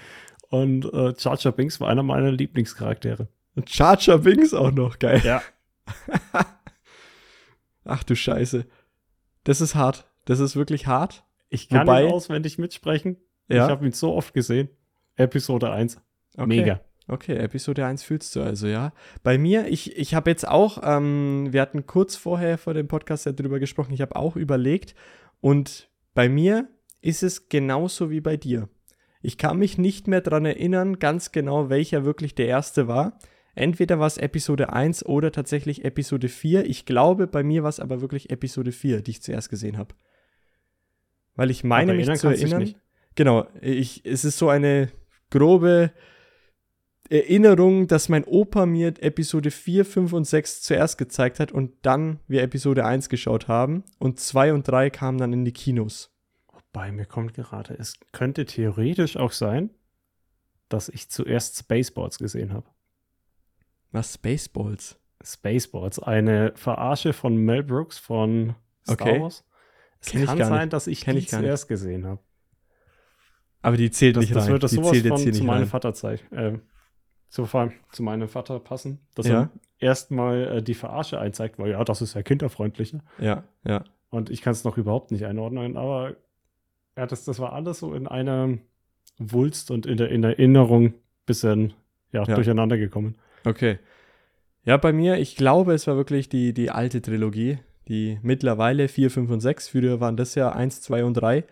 B: und äh, Jar Binks war einer meiner Lieblingscharaktere.
A: Und Jar Binks auch noch, geil.
B: Ja.
A: Ach du Scheiße. Das ist hart. Das ist wirklich hart.
B: Ich kann Wobei, ihn auswendig mitsprechen. Ja? Ich habe ihn so oft gesehen. Episode 1.
A: Okay. Mega. Okay, Episode 1 fühlst du also, ja. Bei mir, ich, ich habe jetzt auch, ähm, wir hatten kurz vorher vor dem Podcast ja drüber gesprochen, ich habe auch überlegt und bei mir ist es genauso wie bei dir. Ich kann mich nicht mehr daran erinnern, ganz genau, welcher wirklich der erste war. Entweder war es Episode 1 oder tatsächlich Episode 4. Ich glaube, bei mir war es aber wirklich Episode 4, die ich zuerst gesehen habe. Weil ich meine mich zu erinnern. Genau, ich, es ist so eine grobe Erinnerung, dass mein Opa mir Episode 4, 5 und 6 zuerst gezeigt hat und dann wir Episode 1 geschaut haben und 2 und 3 kamen dann in die Kinos.
B: Wobei mir kommt gerade, es könnte theoretisch auch sein, dass ich zuerst Spaceballs gesehen habe.
A: Was Spaceballs?
B: Spaceballs, eine Verarsche von Mel Brooks von Star okay. Wars. Es Kenn kann sein, dass ich Kenn die ich zuerst gesehen habe.
A: Aber die zählt
B: das,
A: nicht
B: das
A: rein.
B: Wird das sowas von zu meinem Vater. Äh, zu, zu meinem Vater passen, dass ja. er erstmal äh, die Verarsche einzeigt, weil ja, das ist ja kinderfreundlicher.
A: Ja, ja.
B: Und ich kann es noch überhaupt nicht einordnen, aber ja, das, das war alles so in einer Wulst und in der in Erinnerung bisschen ja, ja. durcheinander gekommen.
A: Okay. Ja, bei mir, ich glaube, es war wirklich die, die alte Trilogie, die mittlerweile 4, 5 und 6, früher waren das ja 1, 2 und 3,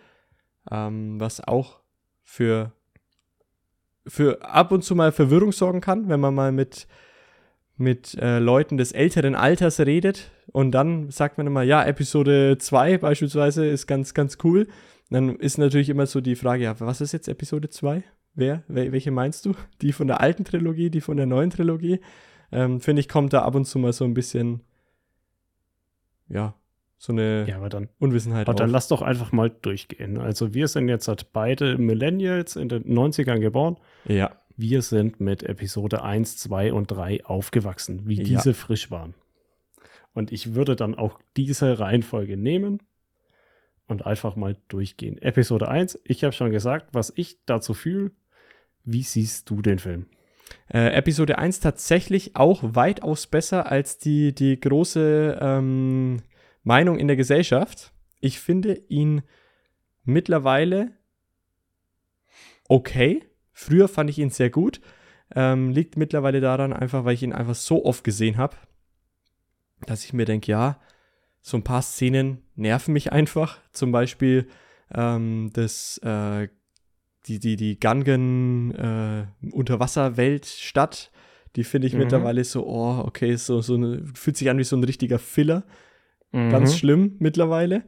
A: ähm, was auch für für ab und zu mal Verwirrung sorgen kann, wenn man mal mit, mit äh, Leuten des älteren Alters redet und dann sagt man immer, ja, Episode 2 beispielsweise ist ganz, ganz cool. Dann ist natürlich immer so die Frage, ja, was ist jetzt Episode 2? Wer? Welche meinst du? Die von der alten Trilogie, die von der neuen Trilogie? Ähm, Finde ich, kommt da ab und zu mal so ein bisschen, ja, so eine
B: ja, aber dann,
A: Unwissenheit.
B: Aber dann lass doch einfach mal durchgehen. Also wir sind jetzt halt beide Millennials in den 90ern geboren.
A: Ja.
B: Wir sind mit Episode 1, 2 und 3 aufgewachsen, wie diese ja. frisch waren. Und ich würde dann auch diese Reihenfolge nehmen und einfach mal durchgehen. Episode 1, ich habe schon gesagt, was ich dazu fühle. Wie siehst du den Film?
A: Äh, Episode 1 tatsächlich auch weitaus besser als die, die große ähm, Meinung in der Gesellschaft. Ich finde ihn mittlerweile okay. Früher fand ich ihn sehr gut. Ähm, liegt mittlerweile daran, einfach weil ich ihn einfach so oft gesehen habe, dass ich mir denke, ja, so ein paar Szenen nerven mich einfach. Zum Beispiel ähm, das, äh, die, die, die Gungan äh, Unterwasserweltstadt. Die finde ich mhm. mittlerweile so, oh, okay, so, so eine, fühlt sich an wie so ein richtiger Filler. Mhm. Ganz schlimm mittlerweile.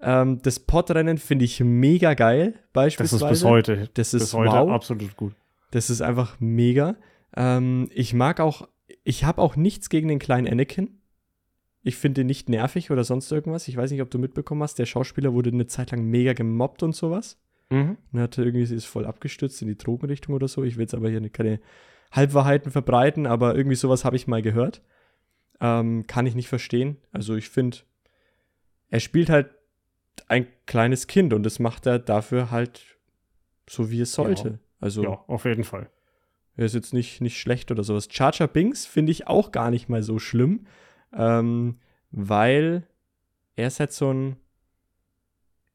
A: Ähm, das Podrennen finde ich mega geil, beispielsweise.
B: Das ist bis heute.
A: Das ist
B: bis heute
A: wow.
B: absolut gut.
A: Das ist einfach mega. Ähm, ich mag auch, ich habe auch nichts gegen den kleinen Anakin. Ich finde ihn nicht nervig oder sonst irgendwas. Ich weiß nicht, ob du mitbekommen hast, der Schauspieler wurde eine Zeit lang mega gemobbt und sowas. Mhm. Und hat irgendwie ist voll abgestürzt in die Drogenrichtung oder so. Ich will jetzt aber hier keine Halbwahrheiten verbreiten, aber irgendwie sowas habe ich mal gehört. Ähm, kann ich nicht verstehen. Also ich finde, er spielt halt ein kleines Kind und das macht er dafür halt so, wie es sollte.
B: Ja.
A: Also,
B: ja, auf jeden Fall.
A: Er ist jetzt nicht, nicht schlecht oder sowas. Charger Binks finde ich auch gar nicht mal so schlimm, ähm, weil er ist halt so ein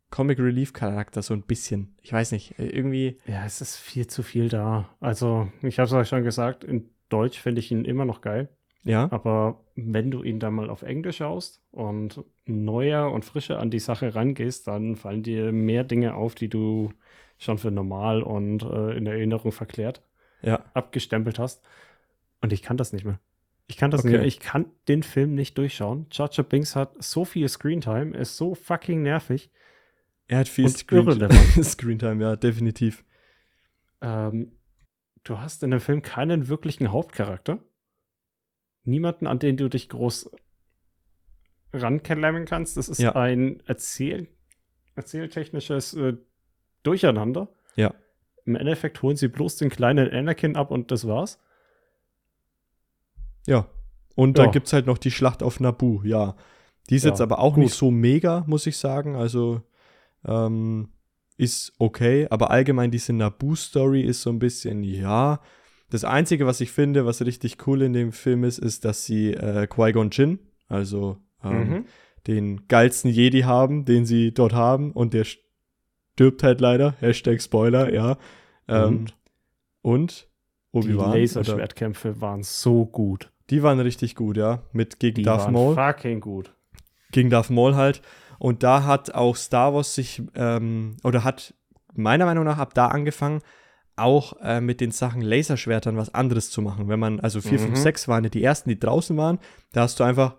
A: Comic Relief Charakter, so ein bisschen. Ich weiß nicht, äh, irgendwie.
B: Ja, es ist viel zu viel da. Also, ich habe es euch schon gesagt, in Deutsch finde ich ihn immer noch geil.
A: Ja.
B: Aber wenn du ihn dann mal auf Englisch schaust und neuer und frischer an die Sache rangehst, dann fallen dir mehr Dinge auf, die du schon für normal und äh, in Erinnerung verklärt
A: ja.
B: abgestempelt hast. Und ich kann das nicht mehr. Ich kann das okay. nicht mehr. Ich kann den Film nicht durchschauen. Chacha Binks hat so viel Screentime, ist so fucking nervig.
A: Er hat viel
B: Screen
A: Screentime, ja, definitiv.
B: Ähm, du hast in dem Film keinen wirklichen Hauptcharakter niemanden, an den du dich groß ranklemmen kannst. Das ist ja. ein Erzähl erzähltechnisches äh, Durcheinander.
A: Ja.
B: Im Endeffekt holen sie bloß den kleinen Anakin ab und das war's.
A: Ja. Und ja. da gibt's halt noch die Schlacht auf Naboo, ja. Die ist ja, jetzt aber auch gut. nicht so mega, muss ich sagen. Also ähm, ist okay, aber allgemein diese Naboo-Story ist so ein bisschen, ja, das Einzige, was ich finde, was richtig cool in dem Film ist, ist, dass sie äh, Qui-Gon Jinn, also ähm, mhm. den geilsten Jedi haben, den sie dort haben und der stirbt halt leider. Hashtag Spoiler, ja. Ähm, und?
B: und Obi-Wan. Die Laserschwertkämpfe waren so gut.
A: Die waren richtig gut, ja. Mit gegen
B: die
A: Darth
B: waren
A: Maul.
B: fucking gut.
A: Gegen Darth Maul halt. Und da hat auch Star Wars sich, ähm, oder hat meiner Meinung nach ab da angefangen, auch äh, mit den Sachen Laserschwertern was anderes zu machen. Wenn man, also 4, 5, 6 waren ja die ersten, die draußen waren, da hast du einfach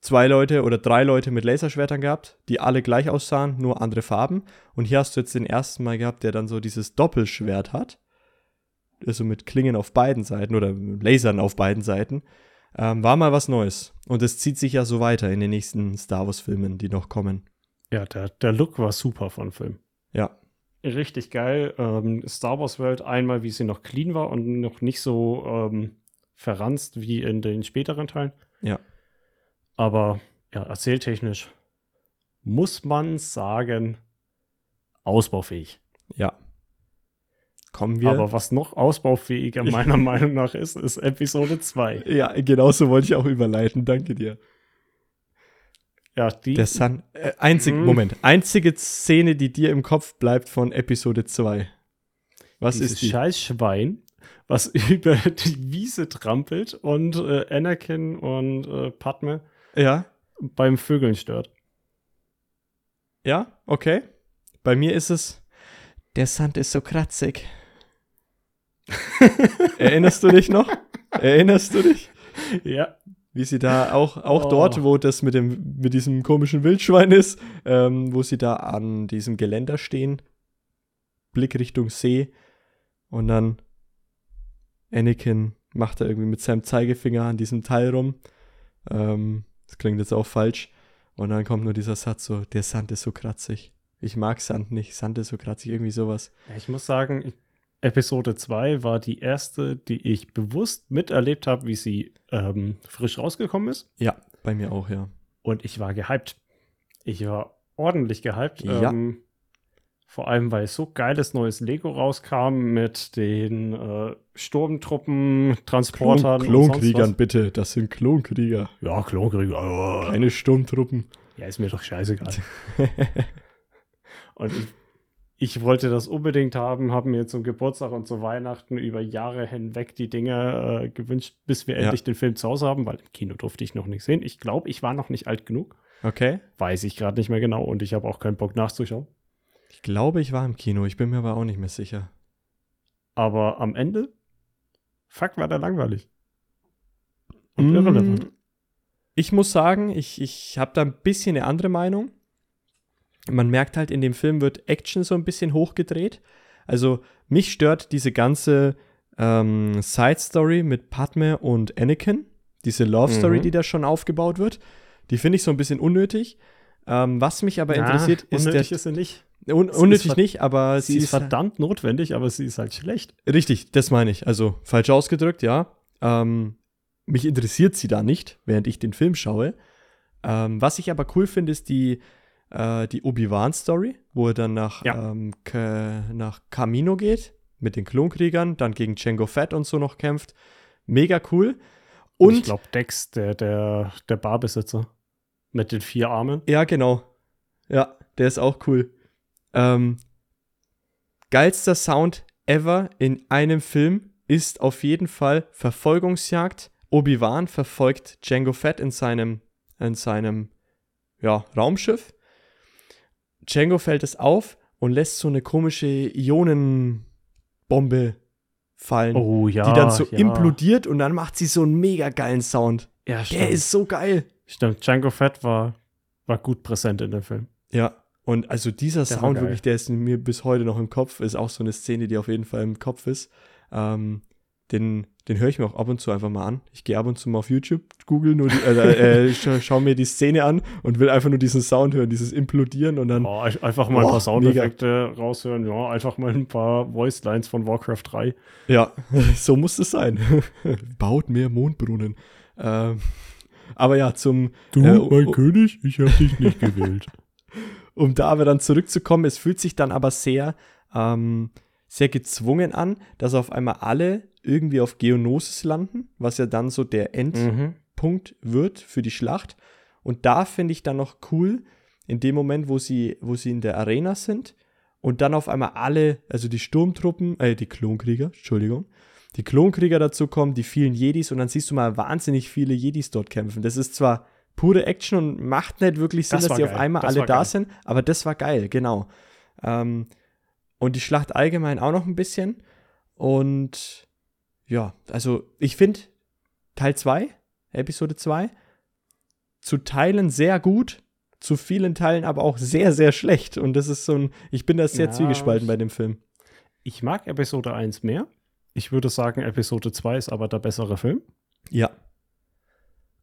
A: zwei Leute oder drei Leute mit Laserschwertern gehabt, die alle gleich aussahen, nur andere Farben. Und hier hast du jetzt den ersten Mal gehabt, der dann so dieses Doppelschwert hat. Also mit Klingen auf beiden Seiten oder Lasern auf beiden Seiten. Ähm, war mal was Neues. Und es zieht sich ja so weiter in den nächsten Star Wars-Filmen, die noch kommen.
B: Ja, der, der Look war super von Film.
A: Ja,
B: richtig geil. Ähm, Star Wars Welt einmal, wie sie noch clean war und noch nicht so ähm, verranzt wie in den späteren Teilen.
A: Ja.
B: Aber ja, erzähltechnisch muss man sagen, ausbaufähig.
A: Ja. Kommen wir.
B: Aber was noch ausbaufähiger meiner Meinung nach ist, ist Episode 2.
A: Ja, genauso wollte ich auch überleiten. Danke dir.
B: Ja, die.
A: Der Sun. Äh, einzig, mhm. Moment. Einzige Szene, die dir im Kopf bleibt von Episode 2. Was
B: Dieses
A: ist die?
B: scheiß Schwein, was über die Wiese trampelt und äh, Anakin und äh, Padme
A: ja.
B: beim Vögeln stört.
A: Ja, okay. Bei mir ist es, der Sand ist so kratzig. Erinnerst du dich noch? Erinnerst du dich?
B: Ja,
A: wie sie da auch, auch oh. dort, wo das mit, dem, mit diesem komischen Wildschwein ist, ähm, wo sie da an diesem Geländer stehen, Blick Richtung See und dann Anakin macht da irgendwie mit seinem Zeigefinger an diesem Teil rum. Ähm, das klingt jetzt auch falsch. Und dann kommt nur dieser Satz so, der Sand ist so kratzig. Ich mag Sand nicht, Sand ist so kratzig, irgendwie sowas.
B: Ich muss sagen, Episode 2 war die erste, die ich bewusst miterlebt habe, wie sie ähm, frisch rausgekommen ist.
A: Ja, bei mir auch, ja.
B: Und ich war gehypt. Ich war ordentlich gehypt.
A: Ja.
B: Ähm, vor allem, weil so geiles neues Lego rauskam mit den äh, Sturmtruppen, Transportern.
A: Klon Klonkriegern, bitte. Das sind Klonkrieger.
B: Ja, Klonkrieger.
A: Keine Sturmtruppen.
B: Ja, ist mir doch scheißegal. und ich, ich wollte das unbedingt haben, habe mir zum Geburtstag und zu Weihnachten über Jahre hinweg die Dinge äh, gewünscht, bis wir
A: Ja.
B: endlich den Film zu Hause haben, weil im Kino durfte ich noch nicht sehen. Ich glaube, ich war noch nicht alt genug.
A: Okay.
B: Weiß ich gerade nicht mehr genau und ich habe auch keinen Bock nachzuschauen.
A: Ich glaube, ich war im Kino. Ich bin mir aber auch nicht mehr sicher.
B: Aber am Ende, fuck, war der langweilig. Und
A: Mm,
B: irrelevant.
A: Ich muss sagen, ich, ich habe da ein bisschen eine andere Meinung. Man merkt halt, in dem Film wird Action so ein bisschen hochgedreht. Also mich stört diese ganze ähm, Side-Story mit Padme und Anakin. Diese Love-Story,
B: Mhm.
A: die da schon aufgebaut wird. Die finde ich so ein bisschen unnötig. Ähm, was mich aber
B: Ja,
A: interessiert, ist der.
B: unnötig ist sie nicht.
A: Un
B: sie
A: unnötig
B: ist
A: nicht, aber
B: Sie, ist verdammt notwendig, aber sie ist halt schlecht.
A: Richtig, das meine ich. Also falsch ausgedrückt, ja. Ähm, mich interessiert sie da nicht, während ich den Film schaue. Ähm, was ich aber cool finde, ist die, äh, die Obi-Wan-Story, wo er dann nach,
B: Ja.
A: ähm, nach Camino geht, mit den Klonkriegern, dann gegen Django Fett und so noch kämpft. Mega cool.
B: Und,
A: Und,
B: ich glaube, Dex, der, der, der Barbesitzer mit den vier Armen.
A: ja, genau. Ja, der ist auch cool. Ähm, geilster Sound ever in einem Film ist auf jeden Fall Verfolgungsjagd. Obi-Wan verfolgt Django Fett in seinem, in seinem ja, Raumschiff. Django fällt es auf und lässt so eine komische Ionenbombe fallen,
B: Oh ja.
A: die dann so
B: ja.
A: implodiert und dann macht sie so einen mega geilen Sound.
B: Ja,
A: Der
B: stimmt.
A: ist so geil.
B: stimmt. Django Fett war, war gut präsent in dem Film.
A: Ja, und also dieser
B: Der
A: Sound wirklich, der ist mir bis heute noch im Kopf, ist auch so eine Szene, die auf jeden Fall im Kopf ist. Ähm, den den höre ich mir auch ab und zu einfach mal an. Ich gehe ab und zu mal auf YouTube, google nur die, äh, äh, scha schau mir die Szene an und will einfach nur diesen Sound hören, dieses Implodieren und dann,
B: Oh, ein- einfach mal ein
A: Boah,
B: paar Soundeffekte raushören. Ja, einfach mal ein paar Voice Lines von Warcraft 3.
A: ja, so muss es sein. Baut mehr Mondbrunnen. Ähm, aber ja, zum,
B: Du,
A: Äh, oh, oh.
B: König, ich habe dich nicht gewählt.
A: um da aber dann zurückzukommen, es fühlt sich dann aber sehr, ähm, sehr gezwungen an, dass auf einmal alle irgendwie auf Geonosis landen, was ja dann so der Endpunkt
B: mhm.
A: wird für die Schlacht. Und da finde ich dann noch cool, in dem Moment, wo sie, wo sie in der Arena sind und dann auf einmal alle, also die Sturmtruppen, äh, die Klonkrieger, Entschuldigung, die Klonkrieger dazu kommen, die vielen Jedis und dann siehst du mal wahnsinnig viele Jedis dort kämpfen. Das ist zwar pure Action und macht nicht wirklich Sinn,
B: Das
A: dass die auf
B: geil.
A: einmal
B: Das
A: alle da
B: geil.
A: sind, aber das war geil, genau. Ähm, und die Schlacht allgemein auch noch ein bisschen. Und ja, also ich finde Teil 2, Episode 2, zu Teilen sehr gut, zu vielen Teilen aber auch sehr, sehr schlecht. Und das ist so ein, ich bin da sehr
B: Ja,
A: zwiegespalten bei dem Film.
B: Ich mag Episode 1 mehr. Ich würde sagen, Episode 2 ist aber der bessere Film.
A: Ja,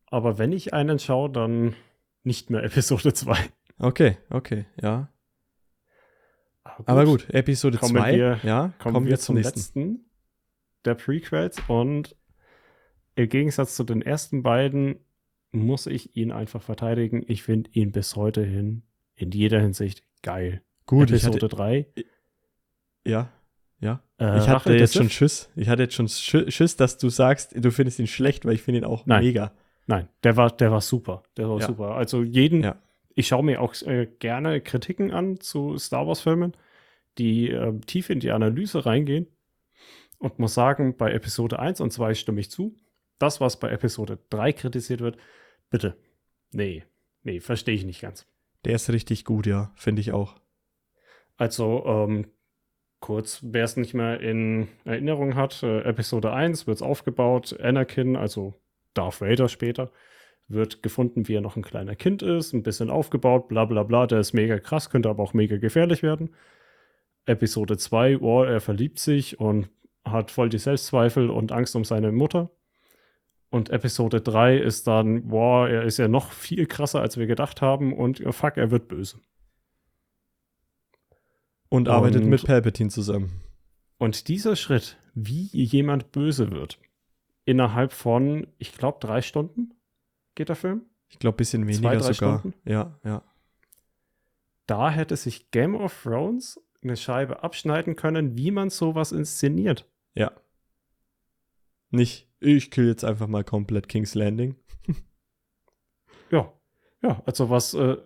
B: Aber wenn ich einen schaue, dann nicht mehr Episode 2.
A: okay, okay, ja. Aber gut, Episode
B: Kommen
A: 2,
B: wir-
A: ja,
B: kommen, wir zum letzten der Prequels und im Gegensatz zu den ersten beiden muss ich ihn einfach verteidigen. Ich finde ihn bis heute hin in jeder Hinsicht geil.
A: Gut, ich
B: Episode
A: hatte,
B: 3.
A: ja, ja.
B: Äh,
A: Ich hatte jetzt schon? Schiss. Ich hatte jetzt schon Schi- Schiss, dass du sagst, du findest ihn schlecht, weil ich finde ihn auch
B: Nein.
A: mega.
B: Nein, der war, der war super. Der war
A: Ja.
B: super. Also jeden,
A: Ja.
B: ich schaue mir auch äh, gerne Kritiken an zu Star Wars-Filmen, die äh, tief in die Analyse reingehen und muss sagen, bei Episode 1 und 2 stimme ich zu. Das, was bei Episode 3 kritisiert wird, bitte. Nee, nee, verstehe ich nicht ganz.
A: Der ist richtig gut, ja, finde ich auch.
B: Also, ähm, kurz, wer es nicht mehr in Erinnerung hat, äh, Episode 1 wird es aufgebaut, Anakin, also Darth Vader später, wird gefunden, wie er noch ein kleiner Kind ist, ein bisschen aufgebaut, bla bla bla, der ist mega krass, könnte aber auch mega gefährlich werden. Episode 2, oh, er verliebt sich und hat voll die Selbstzweifel und Angst um seine Mutter. Und Episode 3 ist dann, boah, er ist ja noch viel krasser, als wir gedacht haben und äh, fuck, er wird böse.
A: Und arbeitet
B: Und-
A: mit Palpatine zusammen.
B: Und dieser Schritt, wie jemand böse wird, innerhalb von, ich glaube, drei Stunden geht der Film.
A: Ich glaube, ein bisschen weniger
B: Zwei, drei
A: sogar.
B: Stunden?
A: Ja, ja.
B: Da hätte sich Game of Thrones eine Scheibe abschneiden können, wie man sowas inszeniert.
A: Ja. Nicht, ich kill jetzt einfach mal komplett King's Landing.
B: Ja, ja, also was, äh,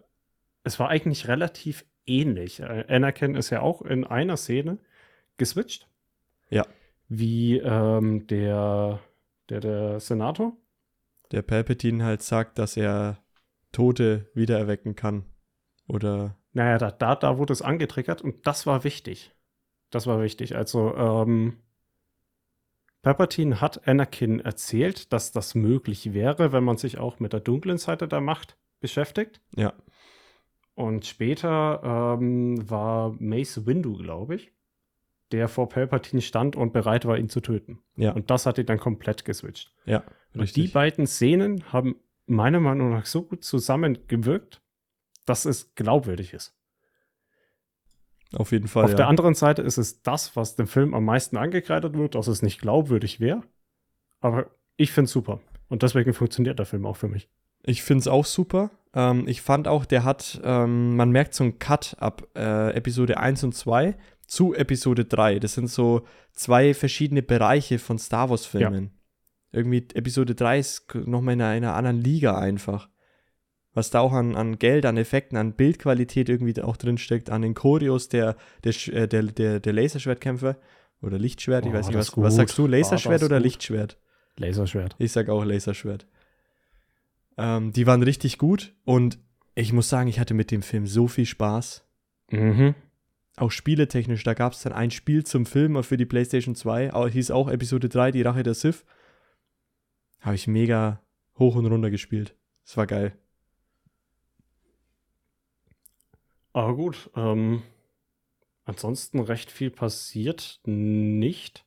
B: es war eigentlich relativ ähnlich. Äh, Anakin ist ja auch in einer Szene geswitcht.
A: Ja.
B: Wie ähm, der, der, der Senator.
A: Der Palpatine halt sagt, dass er Tote wiedererwecken kann. Oder,
B: Naja, da, da, da wurde es angetriggert und das war wichtig. Das war wichtig. Also, ähm, Palpatine hat Anakin erzählt, dass das möglich wäre, wenn man sich auch mit der dunklen Seite der Macht beschäftigt.
A: ja,
B: Und später ähm, war Mace Windu, glaube ich, der vor Palpatine stand und bereit war, ihn zu töten.
A: ja,
B: Und das hat ihn dann komplett geswitcht.
A: ja,
B: Und
A: richtig.
B: die beiden Szenen haben meiner Meinung nach so gut zusammengewirkt, dass es glaubwürdig ist.
A: Auf jeden Fall,
B: Auf
A: ja.
B: der anderen Seite ist es das, was dem Film am meisten angekreidet wird, dass es nicht glaubwürdig wäre. Aber ich finde es super. Und deswegen funktioniert der Film auch für mich.
A: Ich finde es auch super. Ähm, ich fand auch, der hat, ähm, man merkt so einen Cut ab äh, Episode 1 und 2 zu Episode 3. Das sind so zwei verschiedene Bereiche von Star Wars-Filmen. Irgendwie Episode 3 ist nochmal in einer anderen Liga einfach. Was da auch an, an Geld, an Effekten, an Bildqualität irgendwie auch drin steckt, an den Choreos der, der, äh, der, der, der Laserschwertkämpfer oder Lichtschwert, ich
B: Oh,
A: weiß nicht,
B: das
A: was, was sagst du,
B: Oh,
A: Laserschwert
B: ist
A: oder
B: gut.
A: Lichtschwert?
B: Laserschwert.
A: Ich sag auch Laserschwert. Ähm, die waren richtig gut und ich muss sagen, ich hatte mit dem Film so viel Spaß.
B: Mhm.
A: Auch spieletechnisch, da gab es dann ein Spiel zum Film für die PlayStation 2, au- hieß auch Episode 3, die Rache der Sith. Habe ich mega hoch und runter gespielt. Das war geil.
B: Aber gut, ähm, ansonsten recht viel passiert nicht.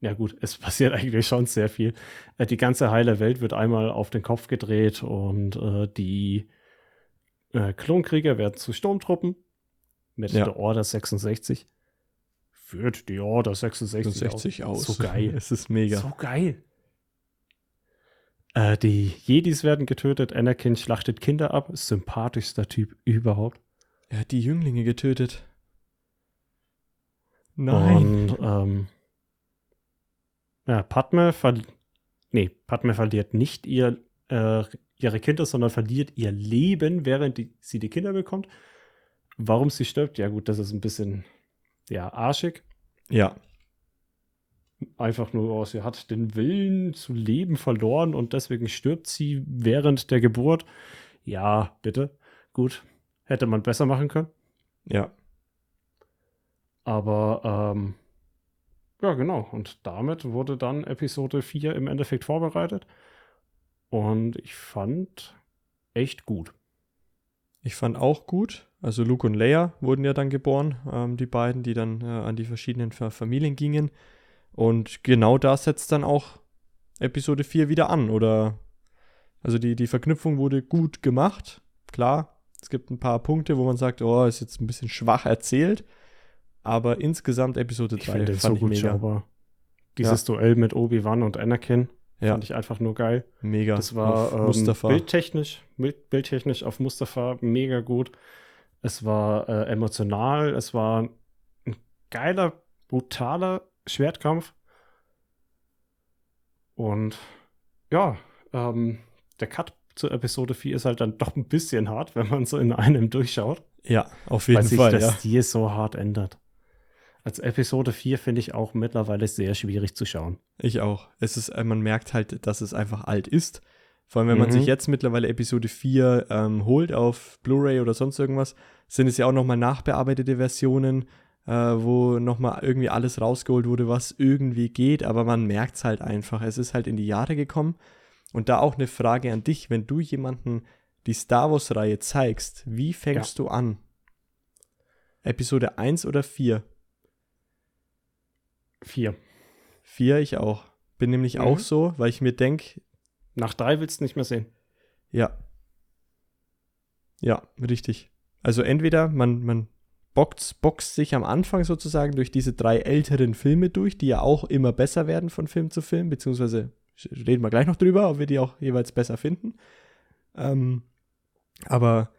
B: Ja gut, es passiert eigentlich schon sehr viel. Äh, die ganze heile Welt wird einmal auf den Kopf gedreht und äh, die äh, Klonkrieger werden zu Sturmtruppen mit
A: Ja.
B: der Order 66. Führt die Order 66,
A: 60 aus.
B: So geil.
A: es ist mega.
B: So geil. Äh, die Jedis werden getötet, Anakin schlachtet Kinder ab, sympathischster Typ überhaupt.
A: Er hat die Jünglinge getötet. Nein.
B: Und ähm, ja, Padme, ver nee, Padme verliert nicht ihr, äh, ihre Kinder, sondern verliert ihr Leben, während die, sie die Kinder bekommt. Warum sie stirbt, ja gut, das ist ein bisschen ja, arschig.
A: ja,
B: Einfach nur, oh, sie hat den Willen zu leben verloren und deswegen stirbt sie während der Geburt. Ja, bitte. Gut. Hätte man besser machen können.
A: ja.
B: Aber ähm, ja, genau. Und damit wurde dann Episode 4 im Endeffekt vorbereitet. Und ich fand echt gut.
A: Ich fand auch gut. Also Luke und Leia wurden ja dann geboren, ähm, die beiden, die dann äh, an die verschiedenen Fa- Familien gingen. Und genau da setzt dann auch Episode 4 wieder an. Oder also die, die Verknüpfung wurde gut gemacht. Klar, es gibt ein paar Punkte, wo man sagt, oh, ist jetzt ein bisschen schwach erzählt. Aber insgesamt Episode
B: Ich
A: 3
B: finde den
A: fand
B: so
A: ich
B: gut
A: mega.
B: sauber. Dieses Duell mit Obi-Wan und Anakin
A: Ja,
B: fand ich einfach nur geil.
A: mega.
B: Das war
A: Auf
B: ähm,
A: Mustafa.
B: bildtechnisch, bild, bildtechnisch auf Mustafa mega gut. Es war äh, emotional, es war ein geiler, brutaler Schwertkampf. Und ja, ähm, der Cut zur Episode 4 ist halt dann doch ein bisschen hart, wenn man so in einem durchschaut,
A: Ja, auf jeden
B: weil sich
A: Fall.
B: der
A: Ja.
B: Stil so hart ändert. Als Episode 4 finde ich auch mittlerweile sehr schwierig zu schauen.
A: Ich auch. Es ist, äh, man merkt halt, dass es einfach alt ist. Vor allem, wenn man
B: Mhm.
A: sich jetzt mittlerweile Episode 4 ähm, holt auf Blu-ray oder sonst irgendwas, sind es ja auch nochmal nachbearbeitete Versionen, äh, wo nochmal irgendwie alles rausgeholt wurde, was irgendwie geht, aber man merkt es halt einfach. Es ist halt in die Jahre gekommen. Und da auch eine Frage an dich, wenn du jemanden die Star Wars-Reihe zeigst, wie fängst du an? Episode 1 oder 4?
B: 4.
A: 4 ich auch. Bin nämlich
B: Mhm.
A: auch so, weil ich mir denke,
B: Nach 3 willst du nicht mehr sehen.
A: Ja. Ja, richtig. Also entweder man, man boxt, boxt sich am Anfang sozusagen durch diese drei älteren Filme durch, die ja auch immer besser werden von Film zu Film, beziehungsweise reden wir gleich noch drüber, ob wir die auch jeweils besser finden. Ähm, aber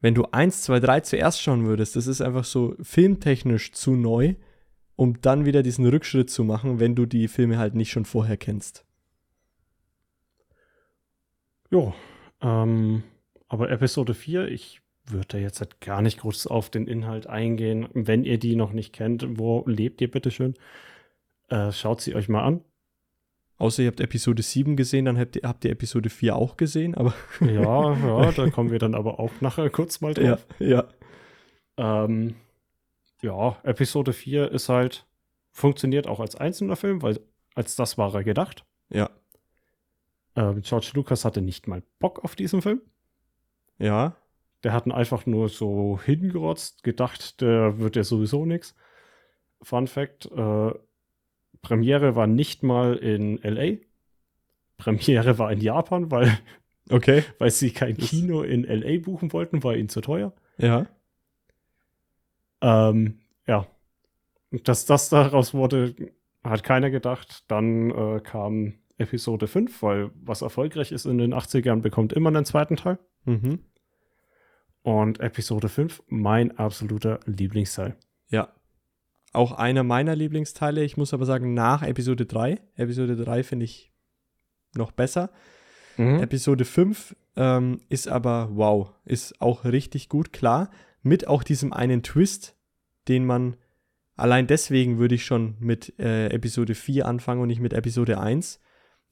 A: wenn du 1, 2, 3 zuerst schauen würdest, das ist einfach so filmtechnisch zu neu, um dann wieder diesen Rückschritt zu machen, wenn du die Filme halt nicht schon vorher kennst.
B: Jo, ähm, aber Episode 4, ich würde jetzt halt gar nicht groß auf den Inhalt eingehen. Wenn ihr die noch nicht kennt, wo lebt ihr bitteschön? Äh, schaut sie euch mal an.
A: Außer ihr habt Episode 7 gesehen, dann habt ihr, habt ihr Episode 4 auch gesehen, aber.
B: ja, ja, da kommen wir dann aber auch nachher kurz mal
A: drauf. Ja, ja.
B: Ähm, ja, Episode 4 ist halt, funktioniert auch als einzelner Film, weil als das war er gedacht.
A: Ja.
B: Ähm, George Lucas hatte nicht mal Bock auf diesen Film.
A: Ja.
B: Der hat ihn einfach nur so hingerotzt, gedacht, der wird ja sowieso nichts. Fun Fact: äh, Premiere war nicht mal in LA. Premiere war in Japan, weil,
A: okay.
B: weil sie kein Kino in LA buchen wollten, war ihnen zu teuer.
A: Ja.
B: Ähm, ja. Dass das daraus wurde, hat keiner gedacht. Dann äh, kam Episode 5, weil was erfolgreich ist in den 80ern, bekommt immer einen zweiten Teil.
A: Mhm.
B: Und Episode 5, mein absoluter Lieblingsteil.
A: Ja. Auch einer meiner Lieblingsteile. Ich muss aber sagen, nach Episode 3. Episode 3 finde ich noch besser. Mhm. Episode 5 ähm, ist aber wow. Ist auch richtig gut, klar. Mit auch diesem einen Twist, den man. Allein deswegen würde ich schon mit äh, Episode 4 anfangen und nicht mit Episode 1.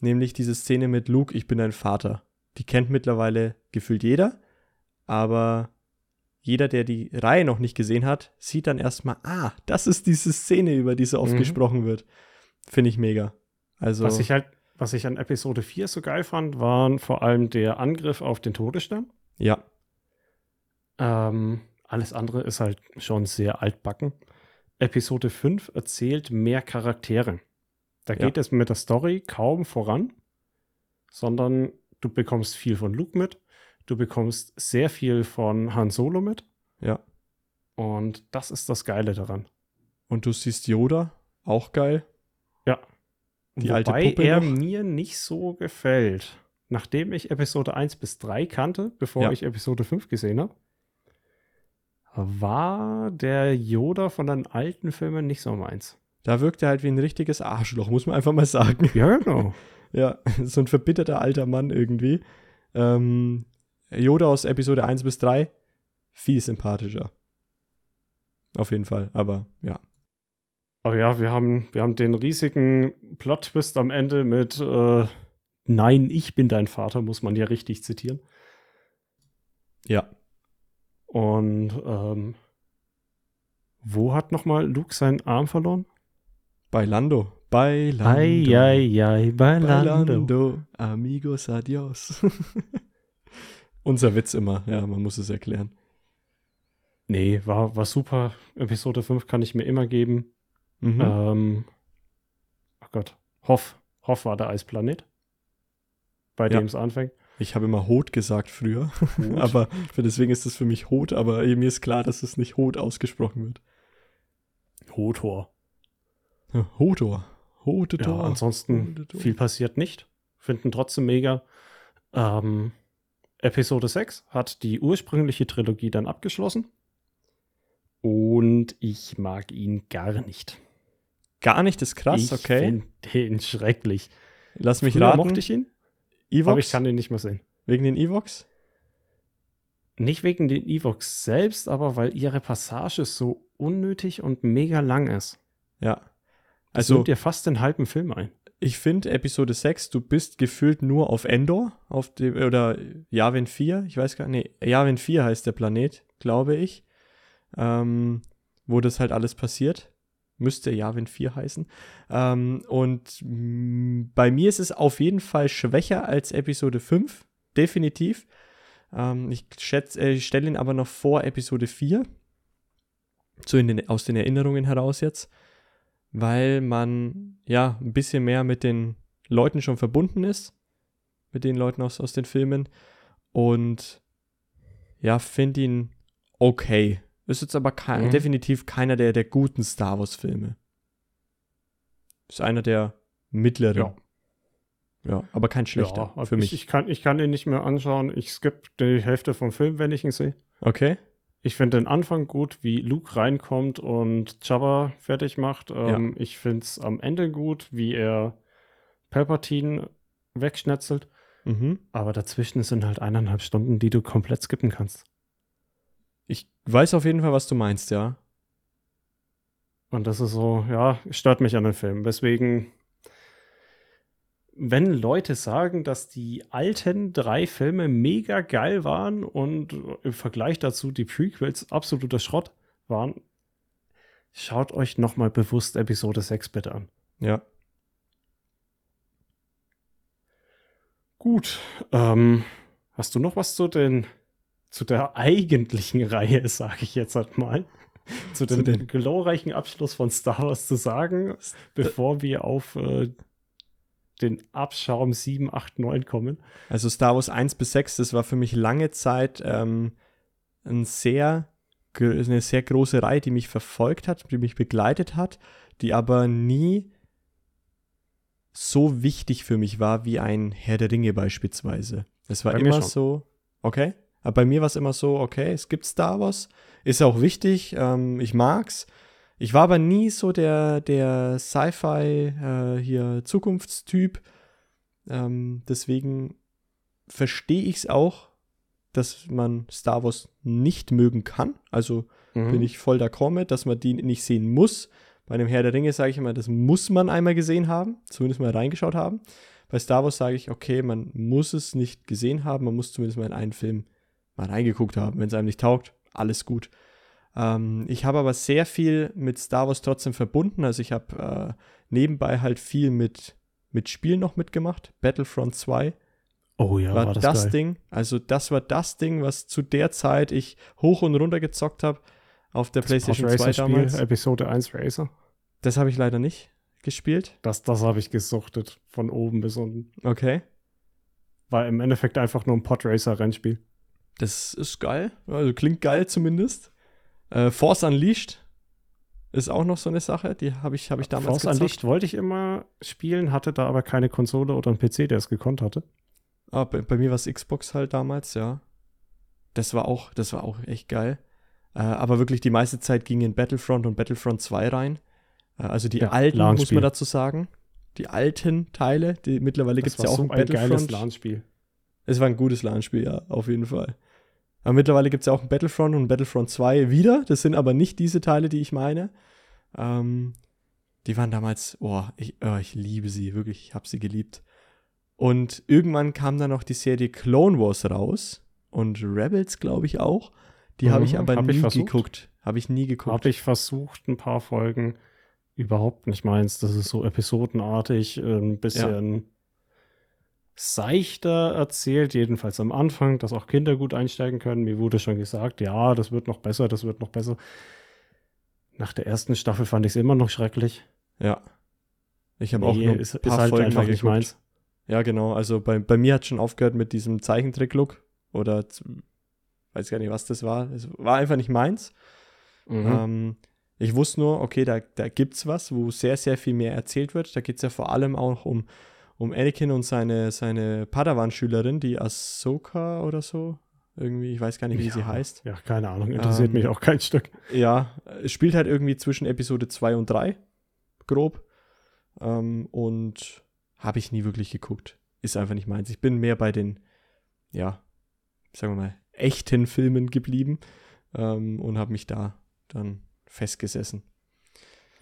A: Nämlich diese Szene mit Luke, ich bin dein Vater. Die kennt mittlerweile gefühlt jeder aber jeder, der die Reihe noch nicht gesehen hat, sieht dann erstmal, ah, das ist diese Szene, über die so oft mhm. gesprochen wird. Finde ich mega. Also
B: was ich halt, was ich an Episode 4 so geil fand, waren vor allem der Angriff auf den Todesstern.
A: Ja.
B: Ähm, alles andere ist halt schon sehr altbacken. Episode 5 erzählt mehr Charaktere. Da geht ja. es mit der Story kaum voran, sondern du bekommst viel von Luke mit, Du bekommst sehr viel von Han Solo mit.
A: Ja.
B: Und das ist das Geile daran.
A: Und du siehst Yoda, auch geil.
B: Ja.
A: Die
B: Wobei
A: alte Puppe
B: er
A: noch.
B: mir nicht so gefällt. Nachdem ich Episode 1 bis 3 kannte, bevor
A: Ja.
B: ich Episode 5 gesehen habe, war der Yoda von den alten Filmen nicht so meins.
A: Da wirkt er halt wie ein richtiges Arschloch, muss man einfach mal sagen.
B: Ja, genau.
A: Ja, so ein verbitterter alter Mann irgendwie. Ähm, Yoda aus Episode 1 bis 3, viel sympathischer. Auf jeden Fall, aber ja.
B: Aber ja, wir haben, wir haben den riesigen Plot-Twist am Ende mit äh, Nein, ich bin dein Vater, muss man ja richtig zitieren.
A: Ja.
B: Und ähm, wo hat nochmal Luke seinen Arm verloren?
A: Bei Lando. Bei Lando.
B: Ei, ei, ei, bei,
A: Bei
B: Lando.
A: Lando. Amigos, adios. Unser Witz immer, ja, man muss es erklären.
B: Nee, war, war super. Episode 5 kann ich mir immer geben.
A: Mhm.
B: Ähm, oh Gott. Hoff. Hoff war der Eisplanet. Bei
A: Ja.
B: dem es anfängt.
A: Ich habe immer Hot gesagt früher, aber für deswegen ist es für mich Hot, aber mir ist klar, dass es nicht Hot ausgesprochen wird.
B: Hotor.
A: Hotor. Hotor.
B: Ja, ansonsten
A: Hotor.
B: viel passiert nicht. Finden trotzdem mega. Ähm, Episode 6 hat die ursprüngliche Trilogie dann abgeschlossen. Und ich mag ihn gar nicht.
A: Gar nicht ist krass,
B: ich
A: okay.
B: finde den schrecklich.
A: Lass mich
B: Früher
A: raten.
B: mochte ich ihn,
A: Evox?
B: aber ich kann den nicht mehr sehen.
A: Wegen den Evox?
B: Nicht wegen den Evox selbst, aber weil ihre Passage so unnötig und mega lang ist.
A: Ja.
B: Das
A: Also,
B: nimmt dir fast den halben Film ein.
A: Ich finde Episode 6, du bist gefühlt nur auf Endor, auf dem, oder Yavin 4, ich weiß gar nicht, nee, Yavin 4 heißt der Planet, glaube ich, ähm, wo das halt alles passiert. Müsste Yavin 4 heißen. Ähm, und bei mir ist es auf jeden Fall schwächer als Episode 5, definitiv. Ähm, ich schätze, äh, stelle ihn aber noch vor Episode 4. So den, aus den Erinnerungen heraus jetzt weil man ja ein bisschen mehr mit den Leuten schon verbunden ist, mit den Leuten aus, aus den Filmen und ja, finde ihn okay. Ist jetzt aber kein, mhm. definitiv keiner der, der guten Star Wars-Filme. Ist einer der mittleren.
B: Ja.
A: Ja, aber kein schlechter ja, für mich.
B: Ich, ich, kann, ich kann ihn nicht mehr anschauen. Ich skippe die Hälfte vom Film, wenn ich ihn sehe.
A: Okay.
B: Ich finde den Anfang gut, wie Luke reinkommt und Jabba fertig macht. Ähm, ja. Ich finde es am Ende gut, wie er Palpatine wegschnetzelt. Mhm. Aber dazwischen sind halt eineinhalb Stunden, die du komplett skippen kannst.
A: Ich weiß auf jeden Fall, was du meinst, ja.
B: Und das ist so, ja, stört mich an den Film. Deswegen wenn Leute sagen, dass die alten drei Filme mega geil waren und im Vergleich dazu die Prequels absoluter Schrott waren, schaut euch nochmal bewusst Episode 6 bitte an.
A: Ja.
B: Gut. Ähm, hast du noch was zu den zu der eigentlichen Reihe, sage ich jetzt halt mal, zu dem glorreichen Abschluss von Star Wars zu sagen, bevor wir auf äh, den Abschaum 7, 8, 9 kommen.
A: Also Star Wars 1 bis 6, das war für mich lange Zeit ähm, ein sehr, eine sehr große Reihe, die mich verfolgt hat, die mich begleitet hat, die aber nie so wichtig für mich war wie ein Herr der Ringe beispielsweise. Es war bei immer so, okay, aber bei mir war es immer so, okay, es gibt Star Wars, ist auch wichtig, ähm, ich mag's, ich war aber nie so der, der Sci-Fi äh, hier Zukunftstyp. Ähm, deswegen verstehe ich es auch, dass man Star Wars nicht mögen kann. Also mhm. bin ich voll d'accord mit, dass man die nicht sehen muss. Bei einem Herr der Ringe sage ich immer, das muss man einmal gesehen haben, zumindest mal reingeschaut haben. Bei Star Wars sage ich, okay, man muss es nicht gesehen haben, man muss zumindest mal in einen Film mal reingeguckt haben. Wenn es einem nicht taugt, alles gut. Ähm, ich habe aber sehr viel mit Star Wars trotzdem verbunden. Also ich habe äh, nebenbei halt viel mit, mit Spielen noch mitgemacht. Battlefront 2.
B: Oh ja,
A: war, war das, das Ding. Also das war das Ding, was zu der Zeit ich hoch und runter gezockt habe auf der das PlayStation 2 damals.
B: Spiel, Episode 1 Racer.
A: Das habe ich leider nicht gespielt.
B: Das, das habe ich gesuchtet, von oben bis unten.
A: Okay.
B: War im Endeffekt einfach nur ein Podracer-Rennspiel.
A: Das ist geil. Also klingt geil zumindest. Äh, Force Unleashed ist auch noch so eine Sache, die habe ich, hab ich damals
B: Force gezockt. Unleashed wollte ich immer spielen, hatte da aber keine Konsole oder einen PC, der es gekonnt hatte.
A: Ah, bei, bei mir war es Xbox halt damals, ja. Das war auch, das war auch echt geil. Äh, aber wirklich die meiste Zeit ging in Battlefront und Battlefront 2 rein. Äh, also die ja, alten, muss man dazu sagen. Die alten Teile, die mittlerweile gibt es ja auch so ein Battlefront. Ein geiles
B: LAN-Spiel.
A: Es war ein gutes LAN-Spiel, ja, auf jeden Fall. Aber mittlerweile gibt es ja auch ein Battlefront und ein Battlefront 2 wieder. Das sind aber nicht diese Teile, die ich meine. Ähm, die waren damals, oh ich, oh, ich liebe sie, wirklich, ich habe sie geliebt. Und irgendwann kam dann noch die Serie Clone Wars raus und Rebels, glaube ich, auch. Die mhm, habe ich aber hab nie ich geguckt. Habe ich nie geguckt.
B: Habe ich versucht, ein paar Folgen überhaupt nicht meins. Das ist so episodenartig, ein bisschen. Ja seichter erzählt, jedenfalls am Anfang, dass auch Kinder gut einsteigen können. Mir wurde schon gesagt, ja, das wird noch besser, das wird noch besser. Nach der ersten Staffel fand ich es immer noch schrecklich.
A: Ja. Ich habe nee, auch
B: ein ist, paar ist halt Folgen einfach nicht meins.
A: Ja, genau. Also bei, bei mir hat schon aufgehört mit diesem Zeichentrick-Look oder weiß gar nicht, was das war. Es war einfach nicht meins. Mhm. Ähm, ich wusste nur, okay, da, da gibt es was, wo sehr, sehr viel mehr erzählt wird. Da geht es ja vor allem auch um um Anakin und seine, seine Padawan-Schülerin, die Ahsoka oder so. Irgendwie, ich weiß gar nicht, wie ja, sie heißt.
B: Ja, keine Ahnung, interessiert ähm, mich auch kein Stück.
A: Ja, es spielt halt irgendwie zwischen Episode 2 und 3, grob. Ähm, und habe ich nie wirklich geguckt. Ist einfach nicht meins. Ich bin mehr bei den, ja, sagen wir mal, echten Filmen geblieben ähm, und habe mich da dann festgesessen.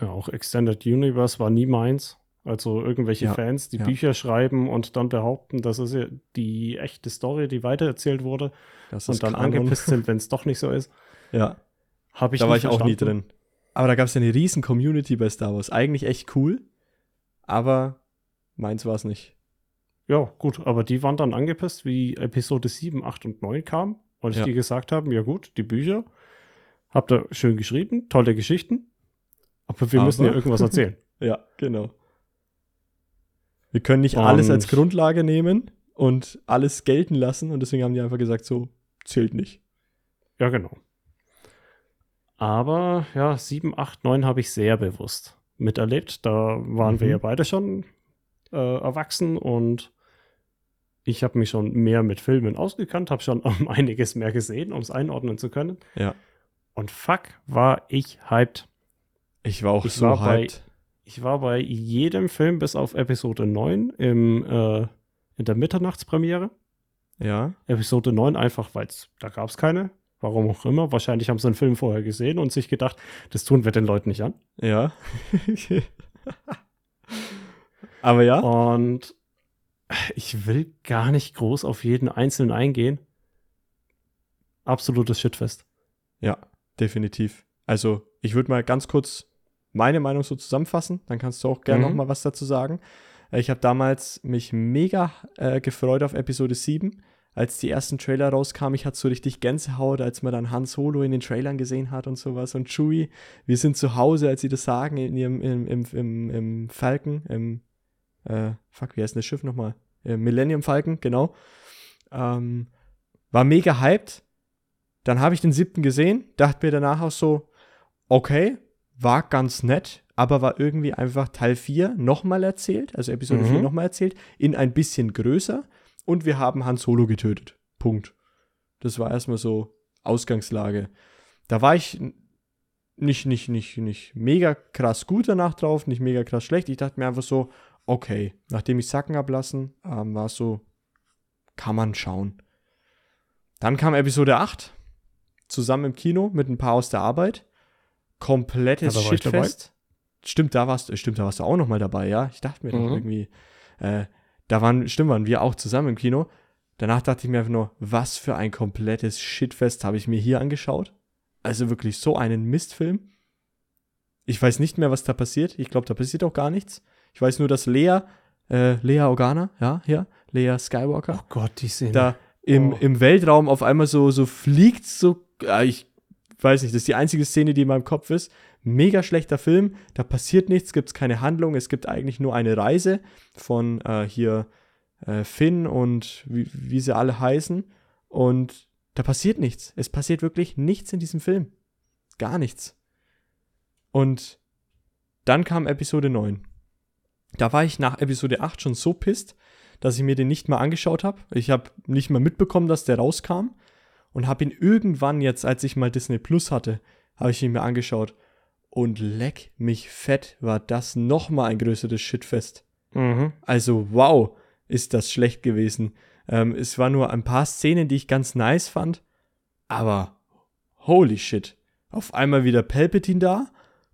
B: Ja, auch Extended Universe war nie meins. Also irgendwelche ja, Fans, die ja. Bücher schreiben und dann behaupten, das ist ja die echte Story, die weitererzählt wurde und dann Kanon. angepisst sind, wenn es doch nicht so ist.
A: Ja. Habe ich Da war ich verstanden. auch nie drin. Aber da gab es eine riesen Community bei Star Wars. Eigentlich echt cool, aber meins war es nicht.
B: Ja, gut, aber die waren dann angepisst, wie Episode 7, 8 und 9 kam und ja. die gesagt haben, ja gut, die Bücher habt ihr schön geschrieben, tolle Geschichten, aber wir aber. müssen ja irgendwas erzählen.
A: ja, genau. Wir können nicht und alles als Grundlage nehmen und alles gelten lassen und deswegen haben die einfach gesagt, so zählt nicht.
B: Ja, genau. Aber ja, 7, 8, 9 habe ich sehr bewusst miterlebt. Da waren wir
A: Mhm.
B: ja beide schon äh, erwachsen und ich habe mich schon mehr mit Filmen ausgekannt, habe schon um einiges mehr gesehen, um es einordnen zu können.
A: Ja.
B: Und fuck, war ich hyped.
A: Ich war auch
B: Ich
A: so
B: war
A: hyped.
B: Ich war bei jedem Film bis auf Episode 9 im, äh, in der Mitternachtspremiere.
A: Ja.
B: Episode 9 einfach, weil da gab es keine. Warum auch immer. Wahrscheinlich haben sie einen Film vorher gesehen und sich gedacht, das tun wir den Leuten nicht an.
A: Ja. Aber ja.
B: Und ich will gar nicht groß auf jeden einzelnen eingehen. Absolutes Shitfest.
A: Ja, definitiv. Also, ich würde mal ganz kurz meine Meinung so zusammenfassen, dann kannst du auch gerne
B: Mhm.
A: noch mal was dazu sagen. Äh, Ich habe damals mich mega äh, gefreut auf Episode 7, als die ersten Trailer rauskamen. Ich hatte so richtig Gänsehaut, als man dann Han Solo in den Trailern gesehen hat und sowas. Und Chewie, wir sind zu Hause, als sie das sagen, in ihrem, im, im, im, im Falcon, im, äh, fuck, wie heißt denn das Schiff nochmal? Äh, Millennium Falcon, genau. Ähm, war mega hyped. Dann habe ich den siebten gesehen, dachte mir danach auch so, okay, war ganz nett, aber war irgendwie einfach Teil 4 nochmal erzählt, also Episode
B: Mhm.
A: 4 nochmal erzählt, in ein bisschen größer und wir haben Han Solo getötet. Punkt. Das war erstmal so Ausgangslage. Da war ich nicht, nicht, nicht, nicht mega krass gut danach drauf, nicht mega krass schlecht. Ich dachte mir einfach so, okay, nachdem ich Sacken ablassen, ähm, war es so, kann man schauen. Dann kam Episode 8, zusammen im Kino mit ein paar aus der Arbeit. Komplettes
B: Ja.
A: Shitfest. Stimmt, da warst du, stimmt, da warst du auch noch mal dabei, ja? Ich dachte mir doch
B: Mhm.
A: irgendwie, äh, da waren, stimmt, waren wir auch zusammen im Kino. Danach dachte ich mir einfach nur, was für ein komplettes Shitfest habe ich mir hier angeschaut. Also wirklich so einen Mistfilm. Ich weiß nicht mehr, was da passiert. Ich glaube, da passiert auch gar nichts. Ich weiß nur, dass Lea, äh, Lea Organa, ja, hier, Lea Skywalker,
B: Oh Gott, die Szene.
A: da im,
B: Oh.
A: im Weltraum auf einmal so, so fliegt, so, äh, ich weiß nicht, das ist die einzige Szene, die in meinem Kopf ist. Mega schlechter Film, da passiert nichts, gibt es keine Handlung, es gibt eigentlich nur eine Reise von äh, hier äh, Finn und wie, wie sie alle heißen und da passiert nichts. Es passiert wirklich nichts in diesem Film. Gar nichts. Und dann kam Episode 9. Da war ich nach Episode 8 schon so pisst, dass ich mir den nicht mal angeschaut habe. Ich habe nicht mal mitbekommen, dass der rauskam und habe ihn irgendwann jetzt, als ich mal Disney Plus hatte, habe ich ihn mir angeschaut und leck mich fett, war das noch mal ein größeres Shitfest.
B: Mhm.
A: Also wow, ist das schlecht gewesen. Ähm, es war nur ein paar Szenen, die ich ganz nice fand, aber holy shit. Auf einmal wieder Palpatine da,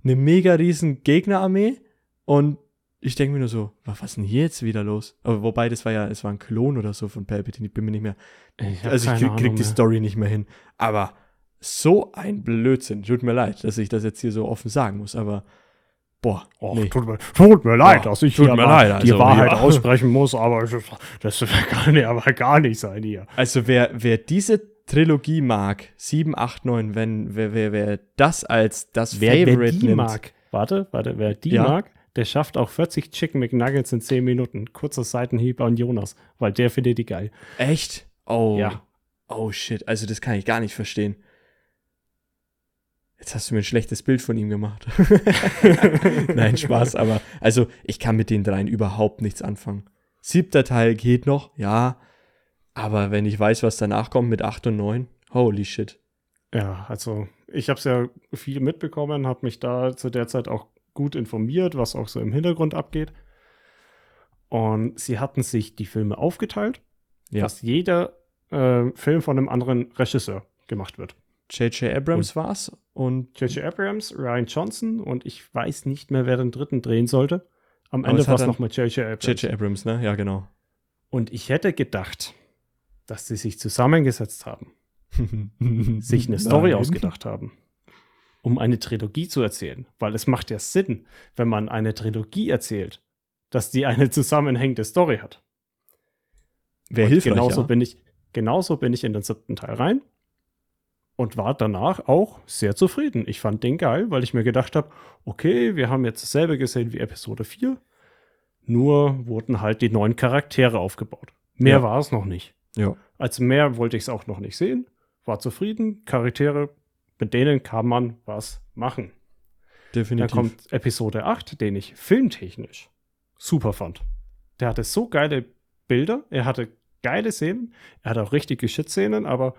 A: eine mega riesen Gegnerarmee und ich denke mir nur so, wa- was ist denn hier jetzt wieder los? Aber wobei, das war ja, es war ein Klon oder so von Palpatine, ich bin mir nicht mehr,
B: Ich
A: also ich krieg, krieg die. Story nicht mehr hin. Aber so ein Blödsinn. Tut mir leid, dass ich das jetzt hier so offen sagen muss, aber boah,
B: Och,
A: nee.
B: tut, mir, tut mir leid,
A: Oh,
B: dass ich hier
A: mir leid,
B: die
A: also,
B: Wahrheit
A: ja.
B: aussprechen muss, aber das, kann ja aber gar nicht sein hier.
A: Also wer, wer diese Trilogie mag, 7, 8, 9, wenn, wer, wer, wer das als das Favorite
B: die
A: nimmt.
B: mag, warte, warte, wer die
A: Ja.
B: mag, der schafft auch 40 Chicken McNuggets in 10 Minuten. Kurzer Seitenhieb an Jonas, weil der findet die geil.
A: Echt? Oh.
B: Ja.
A: Oh shit, also das kann ich gar nicht verstehen. Jetzt hast du mir ein schlechtes Bild von ihm gemacht. Nein, Spaß, aber also ich kann mit den dreien überhaupt nichts anfangen. Siebter Teil geht noch, ja, aber wenn ich weiß, was danach kommt mit 8 und 9, holy shit.
B: Ja, also ich habe es ja viel mitbekommen, habe mich da zu der Zeit auch gut informiert, was auch so im Hintergrund abgeht. Und sie hatten sich die Filme aufgeteilt,
A: Ja.
B: dass jeder äh, Film von einem anderen Regisseur gemacht wird.
A: J.J. Abrams war's und
B: J.J. Abrams, Ryan Johnson und ich weiß nicht mehr, wer den dritten drehen sollte. Am Ende
A: es
B: war es nochmal J.J. Abrams.
A: J.J. Abrams, ne? Ja, genau.
B: Und ich hätte gedacht, dass sie sich zusammengesetzt haben, sich eine Story ausgedacht haben, um eine Trilogie zu erzählen. Weil es macht ja Sinn, wenn man eine Trilogie erzählt, dass die eine zusammenhängende Story hat.
A: Wäre
B: Und
A: hilfreich,
B: genauso
A: ja.
B: bin ich, genauso bin ich in den siebten Teil rein und war danach auch sehr zufrieden. Ich fand den geil, weil ich mir gedacht habe, okay, wir haben jetzt dasselbe gesehen wie Episode 4, nur wurden halt die neuen Charaktere aufgebaut. Mehr
A: Ja.
B: war es noch nicht.
A: Ja.
B: Als mehr wollte ich es auch noch nicht sehen, war zufrieden, Charaktere Mit denen kann man was machen.
A: Definitiv.
B: Dann kommt Episode 8, den ich filmtechnisch super fand. Der hatte so geile Bilder, er hatte geile Szenen, er hatte auch richtige Shit-Szenen, aber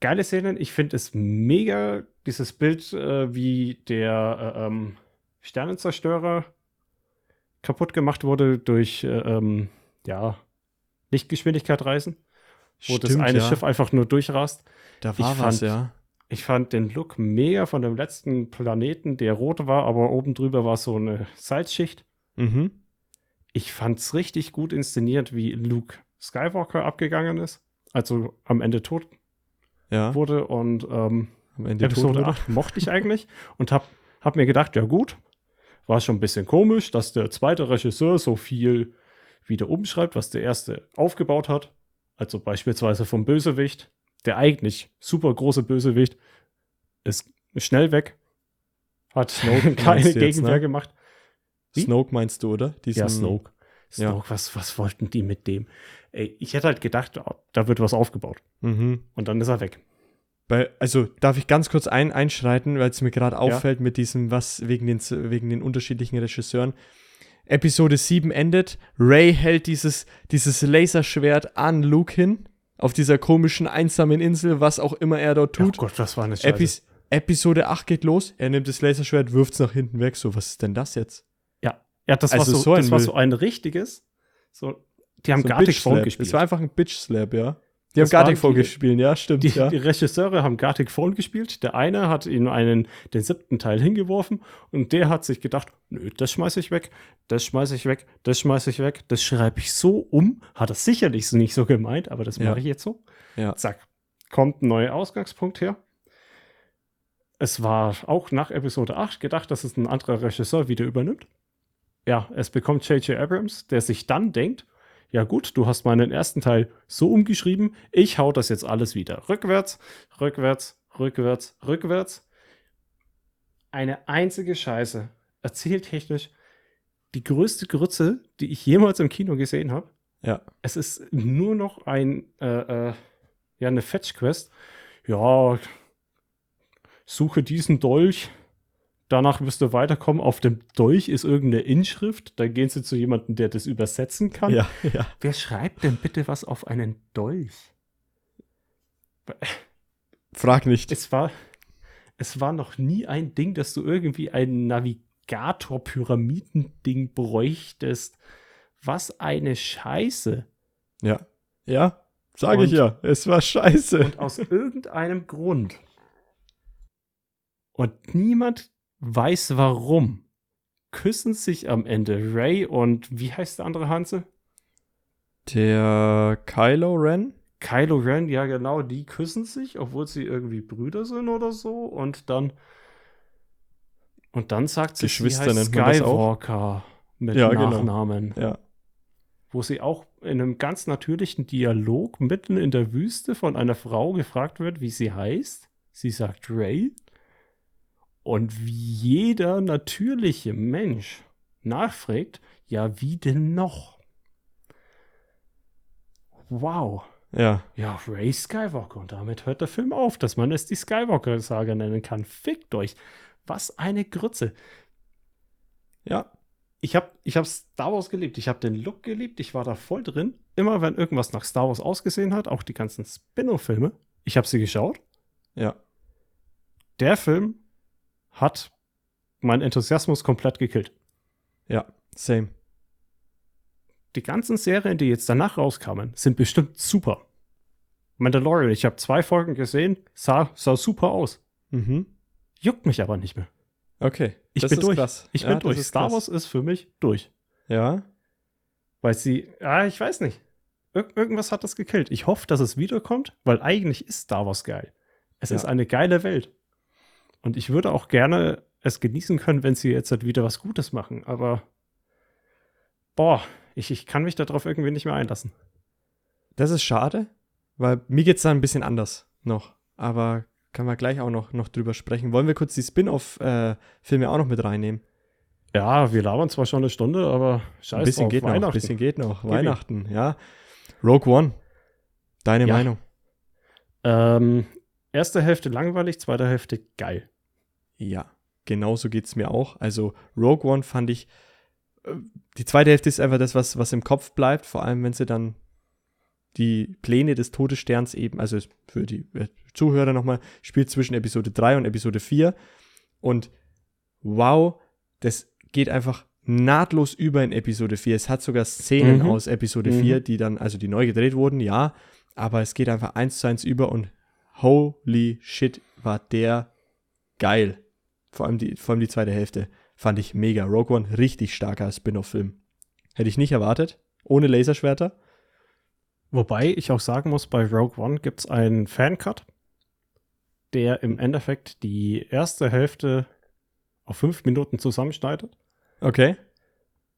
B: geile Szenen. Ich finde es mega, dieses Bild, äh, wie der äh, ähm, Sternenzerstörer kaputt gemacht wurde durch, äh, ähm, ja, Lichtgeschwindigkeit reisen. Wo das
A: Stimmt,
B: eine
A: ja.
B: Schiff einfach nur durchrast.
A: Da war
B: ich
A: was,
B: fand-
A: ja.
B: Ich fand den Look mega von dem letzten Planeten, der rot war, aber oben drüber war so eine Salzschicht.
A: Mhm.
B: Ich fand's richtig gut inszeniert, wie Luke Skywalker abgegangen ist. Also am Ende tot
A: Ja.
B: wurde und ähm,
A: Am Ende
B: Episode
A: wurde.
B: 8 mochte ich eigentlich und hab, hab mir gedacht, ja gut, war schon ein bisschen komisch, dass der zweite Regisseur so viel wieder umschreibt, was der erste aufgebaut hat. Also beispielsweise vom Bösewicht, der eigentlich super große Bösewicht, ist schnell weg, hat
A: Snoke
B: keine Gegenwehr
A: ne?
B: gemacht. Wie?
A: Snoke meinst du, oder? Diesen,
B: Ja, Snoke.
A: ja.
B: Snoke, was, was wollten die mit dem? Ey, ich hätte halt gedacht, da wird was aufgebaut.
A: Mhm.
B: Und dann ist er weg.
A: Weil, also darf ich ganz kurz ein, einschreiten, weil es mir gerade auffällt mit diesem, was wegen den, wegen den unterschiedlichen Regisseuren. Episode 7 endet, Ray hält dieses, dieses Laserschwert an Luke hin, auf dieser komischen, einsamen Insel, was auch immer er dort tut.
B: Oh Gott, das war eine Scheiße.
A: Epis Episode 8 geht los, er nimmt das Laserschwert, wirft es nach hinten weg. So, was ist denn das jetzt?
B: Ja, ja das,
A: Also
B: war, so,
A: so ein
B: das war so ein richtiges. So, die haben
A: so
B: Phone
A: Slap.
B: gespielt.
A: Das war einfach ein Bitch Slap, ja. Die haben Gartic Phone
B: die-
A: gespielt, ja, stimmt,
B: die,
A: ja.
B: die Regisseure haben Gartic Phone gespielt. Der eine hat ihm einen, den siebten Teil hingeworfen und der hat sich gedacht, nö, das schmeiße ich weg, das schmeiße ich weg, das schmeiße ich weg, das schreibe ich so um. Hat er sicherlich so nicht so gemeint, aber das
A: Ja.
B: mache ich jetzt so.
A: Ja.
B: Zack, kommt ein neuer Ausgangspunkt her. Es war auch nach Episode 8 gedacht, dass es ein anderer Regisseur wieder übernimmt. Ja, es bekommt J.J. Abrams, der sich dann denkt, ja gut, du hast meinen ersten Teil so umgeschrieben, ich hau das jetzt alles wieder rückwärts, rückwärts, rückwärts, rückwärts. Eine einzige Scheiße. Erzähltechnisch die größte Grütze, die ich jemals im Kino gesehen habe.
A: Ja.
B: Es ist nur noch ein, äh, äh, ja, eine Fetch-Quest. Ja, suche diesen Dolch. Danach wirst du weiterkommen. Auf dem Dolch ist irgendeine Inschrift. Da gehen sie zu jemandem, der das übersetzen kann.
A: Ja, ja.
B: Wer schreibt denn bitte was auf einen Dolch?
A: Frag nicht.
B: Es war, es war noch nie ein Ding, dass du irgendwie ein Navigator-Pyramidending bräuchtest. Was eine Scheiße.
A: Ja. Ja, sage ich ja. Es war scheiße.
B: Und aus irgendeinem Grund. Und niemand weiß warum. Küssen sich am Ende Ray und wie heißt der andere Hanse?
A: Der Kylo Ren?
B: Kylo Ren, ja genau, die küssen sich, obwohl sie irgendwie Brüder sind oder so. Und dann und dann sagt sie, sie heißt. Skywalker mit
A: Ja, genau.
B: Nachnamen.
A: Ja.
B: Wo sie auch in einem ganz natürlichen Dialog mitten in der Wüste von einer Frau gefragt wird, wie sie heißt. Sie sagt Ray. Und wie jeder natürliche Mensch nachfragt, ja, wie denn noch? Wow.
A: Ja.
B: Ja, Ray Skywalker. Und damit hört der Film auf, dass man es die Skywalker-Saga nennen kann. Fickt euch. Was eine Grütze.
A: Ja.
B: Ich habe ich hab Star Wars geliebt. Ich habe den Look geliebt. Ich war da voll drin. Immer wenn irgendwas nach Star Wars ausgesehen hat, auch die ganzen Spin-off-Filme, ich habe sie geschaut.
A: Ja.
B: Der Film hat meinen Enthusiasmus komplett gekillt.
A: Ja. Same.
B: Die ganzen Serien, die jetzt danach rauskamen, sind bestimmt super. Mandalorian, ich habe zwei Folgen gesehen, sah, sah super aus.
A: Mhm.
B: Juckt mich aber nicht mehr.
A: Okay.
B: Ich bin durch.
A: Krass.
B: Ich
A: ja,
B: bin durch. Star
A: krass.
B: Wars ist für mich durch.
A: Ja.
B: Weil sie, ah, ich weiß nicht. Ir irgendwas hat das gekillt. Ich hoffe, dass es wiederkommt, weil eigentlich ist Star Wars geil. Es
A: Ja.
B: ist eine geile Welt. Und ich würde auch gerne es genießen können, wenn sie jetzt halt wieder was Gutes machen. Aber, boah, ich, ich kann mich darauf irgendwie nicht mehr einlassen.
A: Das ist schade, weil mir geht es da ein bisschen anders noch. Aber kann man gleich auch noch, noch drüber sprechen. Wollen wir kurz die Spin-off-Filme auch noch mit reinnehmen?
B: Ja, wir labern zwar schon eine Stunde, aber scheiße,
A: ein bisschen geht noch, ein bisschen geht noch. Weihnachten, ja. Rogue One. Deine
B: Ja.
A: Meinung?
B: Ähm, erste Hälfte langweilig, zweite Hälfte geil.
A: Ja, genauso geht es mir auch. Also Rogue One fand ich, äh, die zweite Hälfte ist einfach das, was, was im Kopf bleibt, vor allem wenn sie dann die Pläne des Todessterns eben, also für die äh, Zuhörer nochmal, spielt zwischen Episode 3 und Episode 4. Und wow, das geht einfach nahtlos über in Episode 4. Es hat sogar Szenen mhm. aus Episode mhm. 4, die dann, also die neu gedreht wurden, ja, aber es geht einfach eins zu eins über und holy shit, war der geil. Vor allem die, vor allem die zweite Hälfte fand ich mega. Rogue One, richtig starker Spin-off-Film. Hätte ich nicht erwartet. Ohne Laserschwerter.
B: Wobei ich auch sagen muss, bei Rogue One gibt es einen Fan-Cut, der im Endeffekt die erste Hälfte auf fünf Minuten zusammenschneidet.
A: Okay.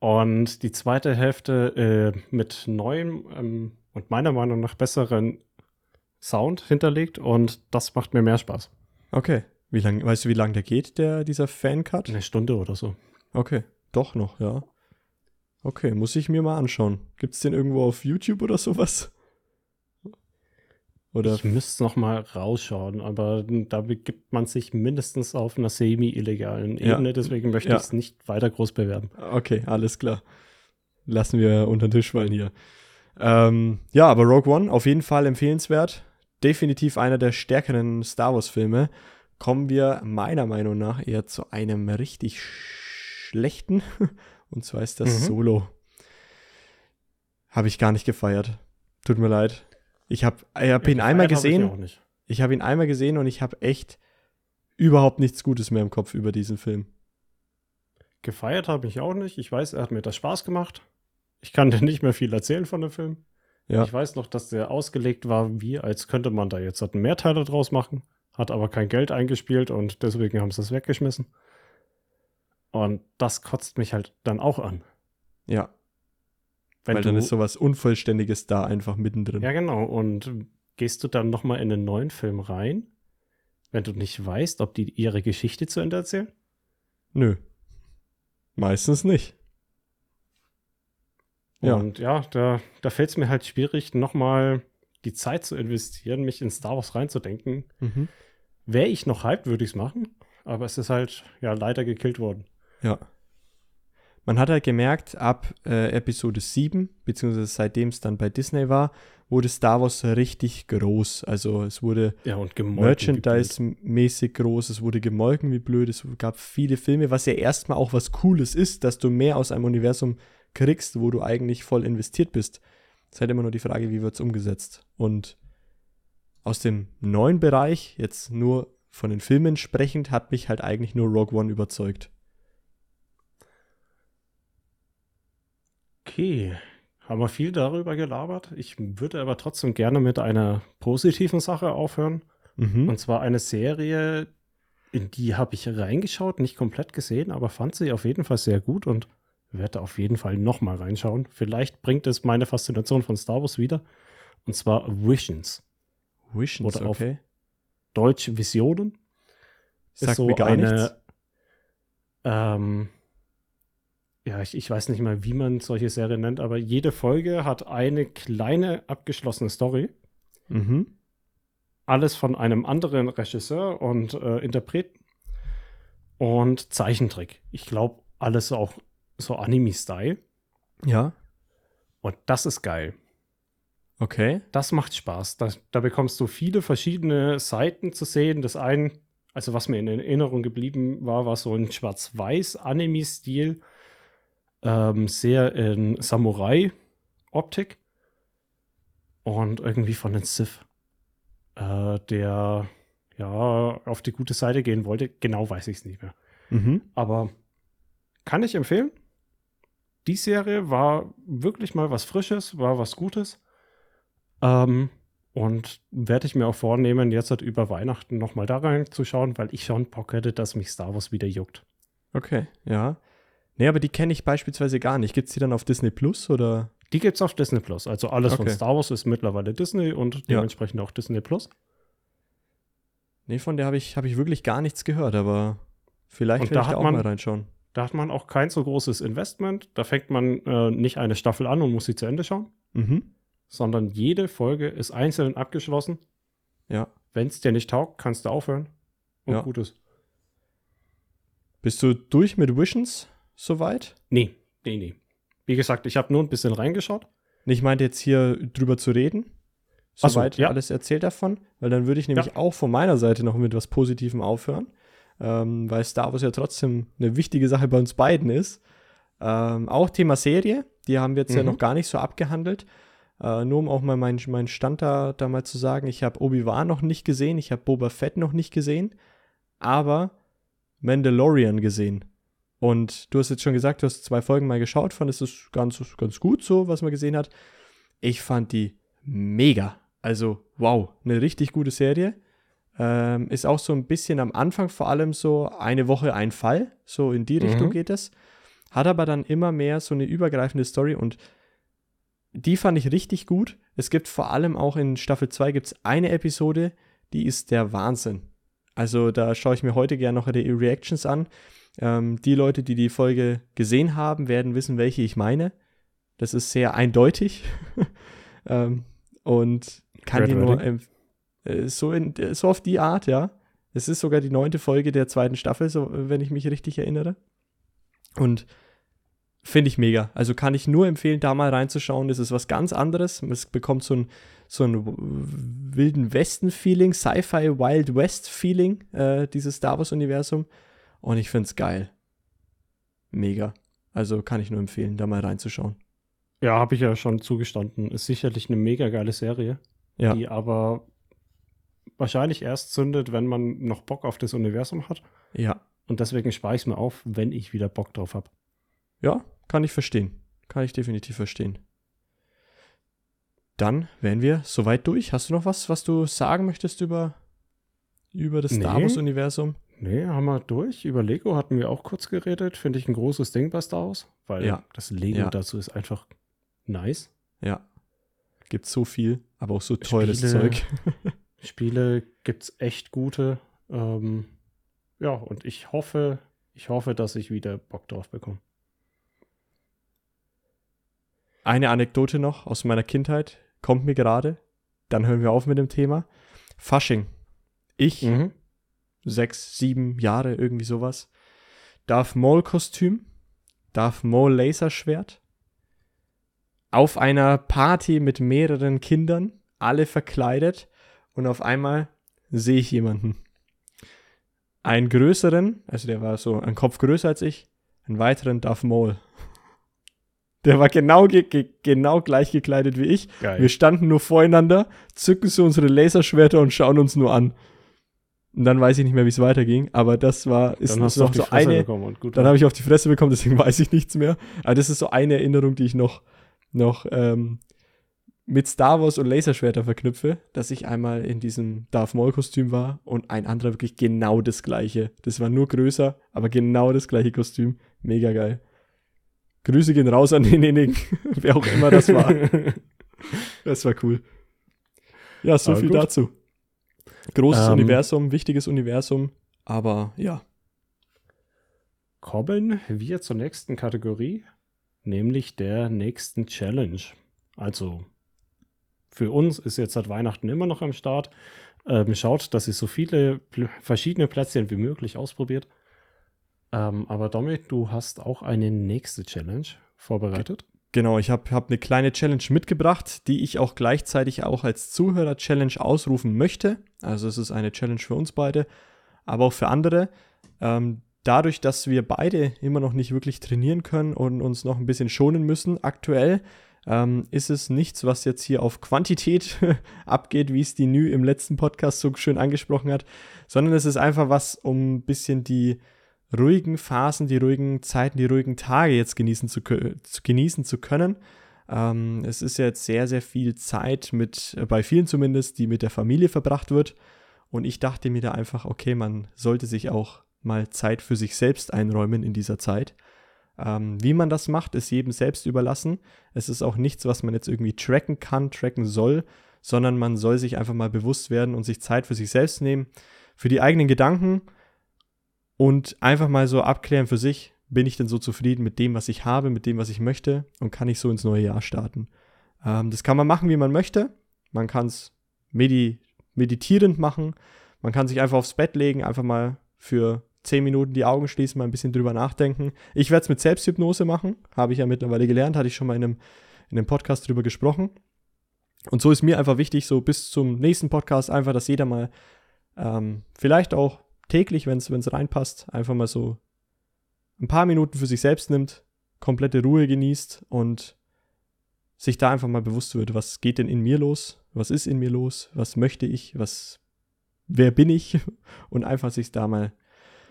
B: Und die zweite Hälfte äh, mit neuem ähm, und meiner Meinung nach besseren Sound hinterlegt und das macht mir mehr Spaß.
A: Okay. Wie lang, weißt du, wie lange der geht, der, dieser Fan-Cut?
B: Eine Stunde oder so.
A: Okay. Doch noch, ja. Okay, muss ich mir mal anschauen. Gibt es den irgendwo auf YouTube oder sowas?
B: Oder? Ich müsste noch mal rausschauen, aber da begibt man sich mindestens auf einer semi-illegalen Ebene, ja. deswegen möchte ja. ich es nicht weiter groß bewerben.
A: Okay, alles klar. Lassen wir unter den Tisch fallen hier. Ähm, ja, aber Rogue One auf jeden Fall empfehlenswert. Definitiv einer der stärkeren Star Wars-Filme. Kommen wir meiner Meinung nach eher zu einem richtig schlechten. Und zwar ist das mhm. Solo. Habe ich gar nicht gefeiert. Tut mir leid. Ich habe ich hab ja, ihn einmal gesehen. Hab ich, ich habe ihn einmal gesehen und ich habe echt überhaupt nichts Gutes mehr im Kopf über diesen Film.
B: Gefeiert habe ich auch nicht. Ich weiß, er hat mir das Spaß gemacht. Ich kann dir nicht mehr viel erzählen von dem Film. Ja. Ich weiß noch, dass der ausgelegt war, wie als könnte man da jetzt einen Mehrteiler draus machen, hat aber kein Geld eingespielt und deswegen haben sie es weggeschmissen. Und das kotzt mich halt dann auch an.
A: Ja, wenn Weil du, dann ist sowas Unvollständiges da einfach mittendrin.
B: Ja, genau. Und gehst du dann nochmal in einen neuen Film rein, wenn du nicht weißt, ob die ihre Geschichte zu Ende erzählen?
A: Nö. Meistens nicht.
B: Ja. Und ja, da, da fällt es mir halt schwierig, nochmal die Zeit zu investieren, mich in Star Wars reinzudenken. Mhm. Wäre ich noch hyped, würde ich es machen. Aber es ist halt ja leider gekillt worden.
A: Ja man hat halt gemerkt, ab äh, Episode 7, beziehungsweise seitdem es dann bei Disney war, wurde Star Wars richtig groß. Also es wurde
B: ja,
A: Merchandise-mäßig groß, es wurde gemolken wie blöd, es gab viele Filme, was ja erstmal auch was Cooles ist, dass du mehr aus einem Universum kriegst, wo du eigentlich voll investiert bist. Es ist halt immer nur die Frage, wie wird es umgesetzt. Und aus dem neuen Bereich, jetzt nur von den Filmen sprechend, hat mich halt eigentlich nur Rogue One überzeugt.
B: Okay, haben wir viel darüber gelabert. Ich würde aber trotzdem gerne mit einer positiven Sache aufhören. Mhm. Und zwar eine Serie, in die habe ich reingeschaut, nicht komplett gesehen, aber fand sie auf jeden Fall sehr gut und werde auf jeden Fall nochmal reinschauen. Vielleicht bringt es meine Faszination von Star Wars wieder. Und zwar Visions.
A: Visions, Oder okay.
B: auf Deutsch Visionen.
A: Sagt so mir gar eine, nichts.
B: Ähm, ja, ich, ich weiß nicht mal, wie man solche Serien nennt, aber jede Folge hat eine kleine abgeschlossene Story. Mhm. Alles von einem anderen Regisseur und äh, Interpreten. Und Zeichentrick. Ich glaube, alles auch so Anime-Style.
A: Ja.
B: Und das ist geil.
A: Okay.
B: Das macht Spaß. Da, da bekommst du viele verschiedene Seiten zu sehen. Das eine, also was mir in Erinnerung geblieben war, war so ein schwarz-weiß Anime-Stil ähm, sehr in Samurai-Optik und irgendwie von den Sith, äh, der ja auf die gute Seite gehen wollte. Genau weiß ich es nicht mehr. Mhm. Aber kann ich empfehlen. Die Serie war wirklich mal was Frisches, war was Gutes. Ähm, und werde ich mir auch vornehmen, jetzt halt über Weihnachten nochmal da reinzuschauen, weil ich schon Bock hätte, dass mich Star Wars wieder juckt.
A: Okay, ja. Nee, aber die kenne ich beispielsweise gar nicht. Gibt es die dann auf Disney Plus oder?
B: Die gibt es auf Disney Plus. Also alles okay. von Star Wars ist mittlerweile Disney und dementsprechend ja. auch Disney Plus.
A: Nee, von der habe ich, hab ich wirklich gar nichts gehört, aber vielleicht werde ich da auch man, mal reinschauen.
B: Da hat man auch kein so großes Investment. Da fängt man äh, nicht eine Staffel an und muss sie zu Ende schauen. Mhm. Sondern jede Folge ist einzeln abgeschlossen.
A: Ja.
B: Wenn es dir nicht taugt, kannst du aufhören. Und
A: Ja.
B: gut ist.
A: Bist du durch mit Visions soweit?
B: Nee, nee, nee. Wie gesagt, ich habe nur ein bisschen reingeschaut.
A: Ich meinte jetzt hier drüber zu reden.
B: Ach so,
A: Soweit
B: ja.
A: alles erzählt davon, weil dann würde ich nämlich
B: Ja.
A: auch von meiner Seite noch mit was Positivem aufhören, ähm, weil Star Wars ja trotzdem eine wichtige Sache bei uns beiden ist. Ähm, auch Thema Serie, die haben wir jetzt ja
B: Mhm.
A: noch gar nicht so abgehandelt. Äh, nur um auch mal meinen meinen Stand da, da mal zu sagen, ich habe Obi-Wan noch nicht gesehen, ich habe Boba Fett noch nicht gesehen, aber Mandalorian gesehen. Und du hast jetzt schon gesagt, du hast zwei Folgen mal geschaut, fandest es ganz, ganz gut so, was man gesehen hat. Ich fand die mega. Also, wow, eine richtig gute Serie. Ähm, ist auch so ein bisschen am Anfang vor allem so eine Woche ein Fall. So in die Richtung
B: Mhm.
A: geht es. Hat aber dann immer mehr so eine übergreifende Story und die fand ich richtig gut. Es gibt vor allem auch in Staffel 2 gibt's eine Episode, die ist der Wahnsinn. Also da schaue ich mir heute gerne noch die Reactions an. Ähm, die Leute, die die Folge gesehen haben, werden wissen, welche ich meine. Das ist sehr eindeutig. ähm, und kann
B: Red
A: die nur
B: Wedding?
A: Äh, so, in, äh, so auf die Art, ja. Es ist sogar die neunte Folge der zweiten Staffel, so, äh, wenn ich mich richtig erinnere. Und finde ich mega. Also kann ich nur empfehlen, da mal reinzuschauen. Das ist was ganz anderes. Es bekommt so ein, so ein wilden Westen-Feeling, Sci-Fi Wild West-Feeling, äh, dieses Star Wars-Universum. Und ich finde es geil. Mega. Also kann ich nur empfehlen, da mal reinzuschauen.
B: Ja, habe ich ja schon zugestanden. Ist sicherlich eine mega geile Serie,
A: Ja.
B: die aber wahrscheinlich erst zündet, wenn man noch Bock auf das Universum hat.
A: Ja.
B: Und deswegen spare ich es mir auf, wenn ich wieder Bock drauf habe.
A: Ja, kann ich verstehen. Kann ich definitiv verstehen. Dann wären wir soweit durch. Hast du noch was, was du sagen möchtest über, über das Star
B: Nee.
A: Wars-Universum?
B: Nee, haben wir durch. Über Lego hatten wir auch kurz geredet. Finde ich ein großes Ding bei Star Wars, weil
A: Ja.
B: das Lego
A: Ja.
B: dazu ist einfach nice.
A: Ja. Gibt so viel, aber auch so teures
B: Spiele.
A: Zeug.
B: Spiele gibt's echt gute. Ähm, ja, und ich hoffe, ich hoffe, dass ich wieder Bock drauf bekomme.
A: Eine Anekdote noch aus meiner Kindheit kommt mir gerade. Dann hören wir auf mit dem Thema. Fasching. Ich,
B: Mhm.
A: sechs, sieben Jahre, irgendwie sowas. Darth Maul-Kostüm, Darth Maul-Laserschwert. Auf einer Party mit mehreren Kindern, alle verkleidet. Und auf einmal sehe ich jemanden. Einen größeren, also der war so ein Kopf größer als ich, einen weiteren Darth Maul. Der war genau, ge ge genau gleich gekleidet wie ich.
B: Geil.
A: Wir standen nur voreinander, zücken so unsere Laserschwerter und schauen uns nur an. Und dann weiß ich nicht mehr, wie es weiterging, aber das war, ist
B: Dann hast du
A: noch
B: die
A: so
B: Fresse
A: eine, dann habe ich auf die Fresse bekommen, deswegen weiß ich nichts mehr. Aber das ist so eine Erinnerung, die ich noch, noch ähm, mit Star Wars und Laserschwerter verknüpfe, dass ich einmal in diesem Darth Maul-Kostüm war und ein anderer wirklich genau das gleiche. Das war nur größer, aber genau das gleiche Kostüm. Mega geil. Grüße gehen raus an denjenigen, wer auch immer das war. Das war cool. Ja, so
B: Aber
A: viel
B: gut.
A: dazu. Großes
B: Ähm,
A: Universum, wichtiges Universum, aber ja.
B: Kommen wir zur nächsten Kategorie, nämlich der nächsten Challenge. Also für uns ist jetzt seit Weihnachten immer noch am Start. Ähm, schaut, dass ihr so viele verschiedene Plätzchen wie möglich ausprobiert. Ähm, aber Dominik, du hast auch eine nächste Challenge vorbereitet.
A: Genau, ich habe hab eine kleine Challenge mitgebracht, die ich auch gleichzeitig auch als Zuhörer-Challenge ausrufen möchte. Also es ist eine Challenge für uns beide, aber auch für andere. Ähm, dadurch, dass wir beide immer noch nicht wirklich trainieren können und uns noch ein bisschen schonen müssen aktuell, ähm, ist es nichts, was jetzt hier auf Quantität abgeht, wie es die Nü im letzten Podcast so schön angesprochen hat, sondern es ist einfach was, um ein bisschen die ruhigen Phasen, die ruhigen Zeiten, die ruhigen Tage jetzt genießen zu, zu genießen zu können. Ähm, es ist jetzt sehr, sehr viel Zeit mit, äh, bei vielen zumindest, die mit der Familie verbracht wird. Und ich dachte mir da einfach, okay, man sollte sich auch mal Zeit für sich selbst einräumen in dieser Zeit. Ähm, wie man das macht, ist jedem selbst überlassen. Es ist auch nichts, was man jetzt irgendwie tracken kann, tracken soll, sondern man soll sich einfach mal bewusst werden und sich Zeit für sich selbst nehmen, für die eigenen Gedanken und einfach mal so abklären für sich, bin ich denn so zufrieden mit dem, was ich habe, mit dem, was ich möchte und kann ich so ins neue Jahr starten. Ähm, das kann man machen, wie man möchte. Man kann es medi meditierend machen. Man kann sich einfach aufs Bett legen, einfach mal für 10 Minuten die Augen schließen, mal ein bisschen drüber nachdenken. Ich werde es mit Selbsthypnose machen, habe ich ja mittlerweile gelernt, hatte ich schon mal in einem, in einem Podcast drüber gesprochen. Und so ist mir einfach wichtig, so bis zum nächsten Podcast einfach, dass jeder mal ähm, vielleicht auch täglich, wenn es reinpasst, einfach mal so ein paar Minuten für sich selbst nimmt, komplette Ruhe genießt und sich da einfach mal bewusst wird, was geht denn in mir los, was ist in mir los, was möchte ich, was, wer bin ich und einfach sich da mal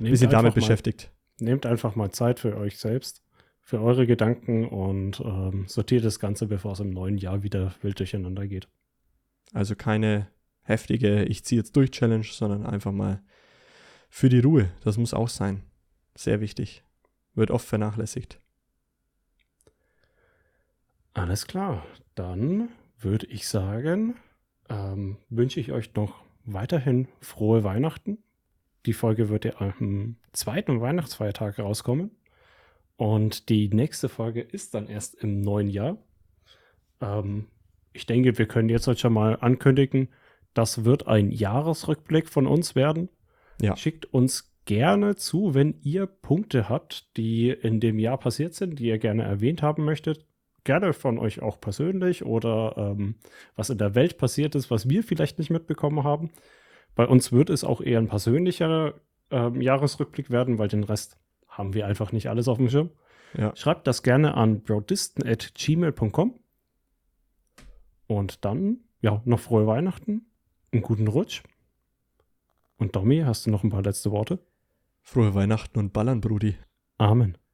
A: ein bisschen damit beschäftigt.
B: nehmt einfach mal Zeit für euch selbst, für eure Gedanken und ähm, sortiert das Ganze, bevor es im neuen Jahr wieder wild durcheinander geht.
A: Also keine heftige Ich ziehe jetzt durch Challenge, sondern einfach mal für die Ruhe. Das muss auch sein. Sehr wichtig. Wird oft vernachlässigt.
B: Alles klar. Dann würde ich sagen, ähm, wünsche ich euch noch weiterhin frohe Weihnachten. Die Folge wird ja am zweiten Weihnachtsfeiertag rauskommen. Und die nächste Folge ist dann erst im neuen Jahr. Ähm, ich denke, wir können jetzt heute schon mal ankündigen, das wird ein Jahresrückblick von uns werden. Ja. Schickt uns gerne zu, wenn ihr Punkte habt, die in dem Jahr passiert sind, die ihr gerne erwähnt haben möchtet. Gerne von euch auch persönlich oder ähm, was in der Welt passiert ist, was wir vielleicht nicht mitbekommen haben. Bei uns wird es auch eher ein persönlicher ähm, Jahresrückblick werden, weil den Rest haben wir einfach nicht alles auf dem Schirm. Ja. Schreibt das gerne an brodisten.gmail.com. Und dann, ja, noch frohe Weihnachten, einen guten Rutsch. Und Domi, hast du noch ein paar letzte Worte?
A: Frohe Weihnachten und Ballern, Brudi.
B: Amen.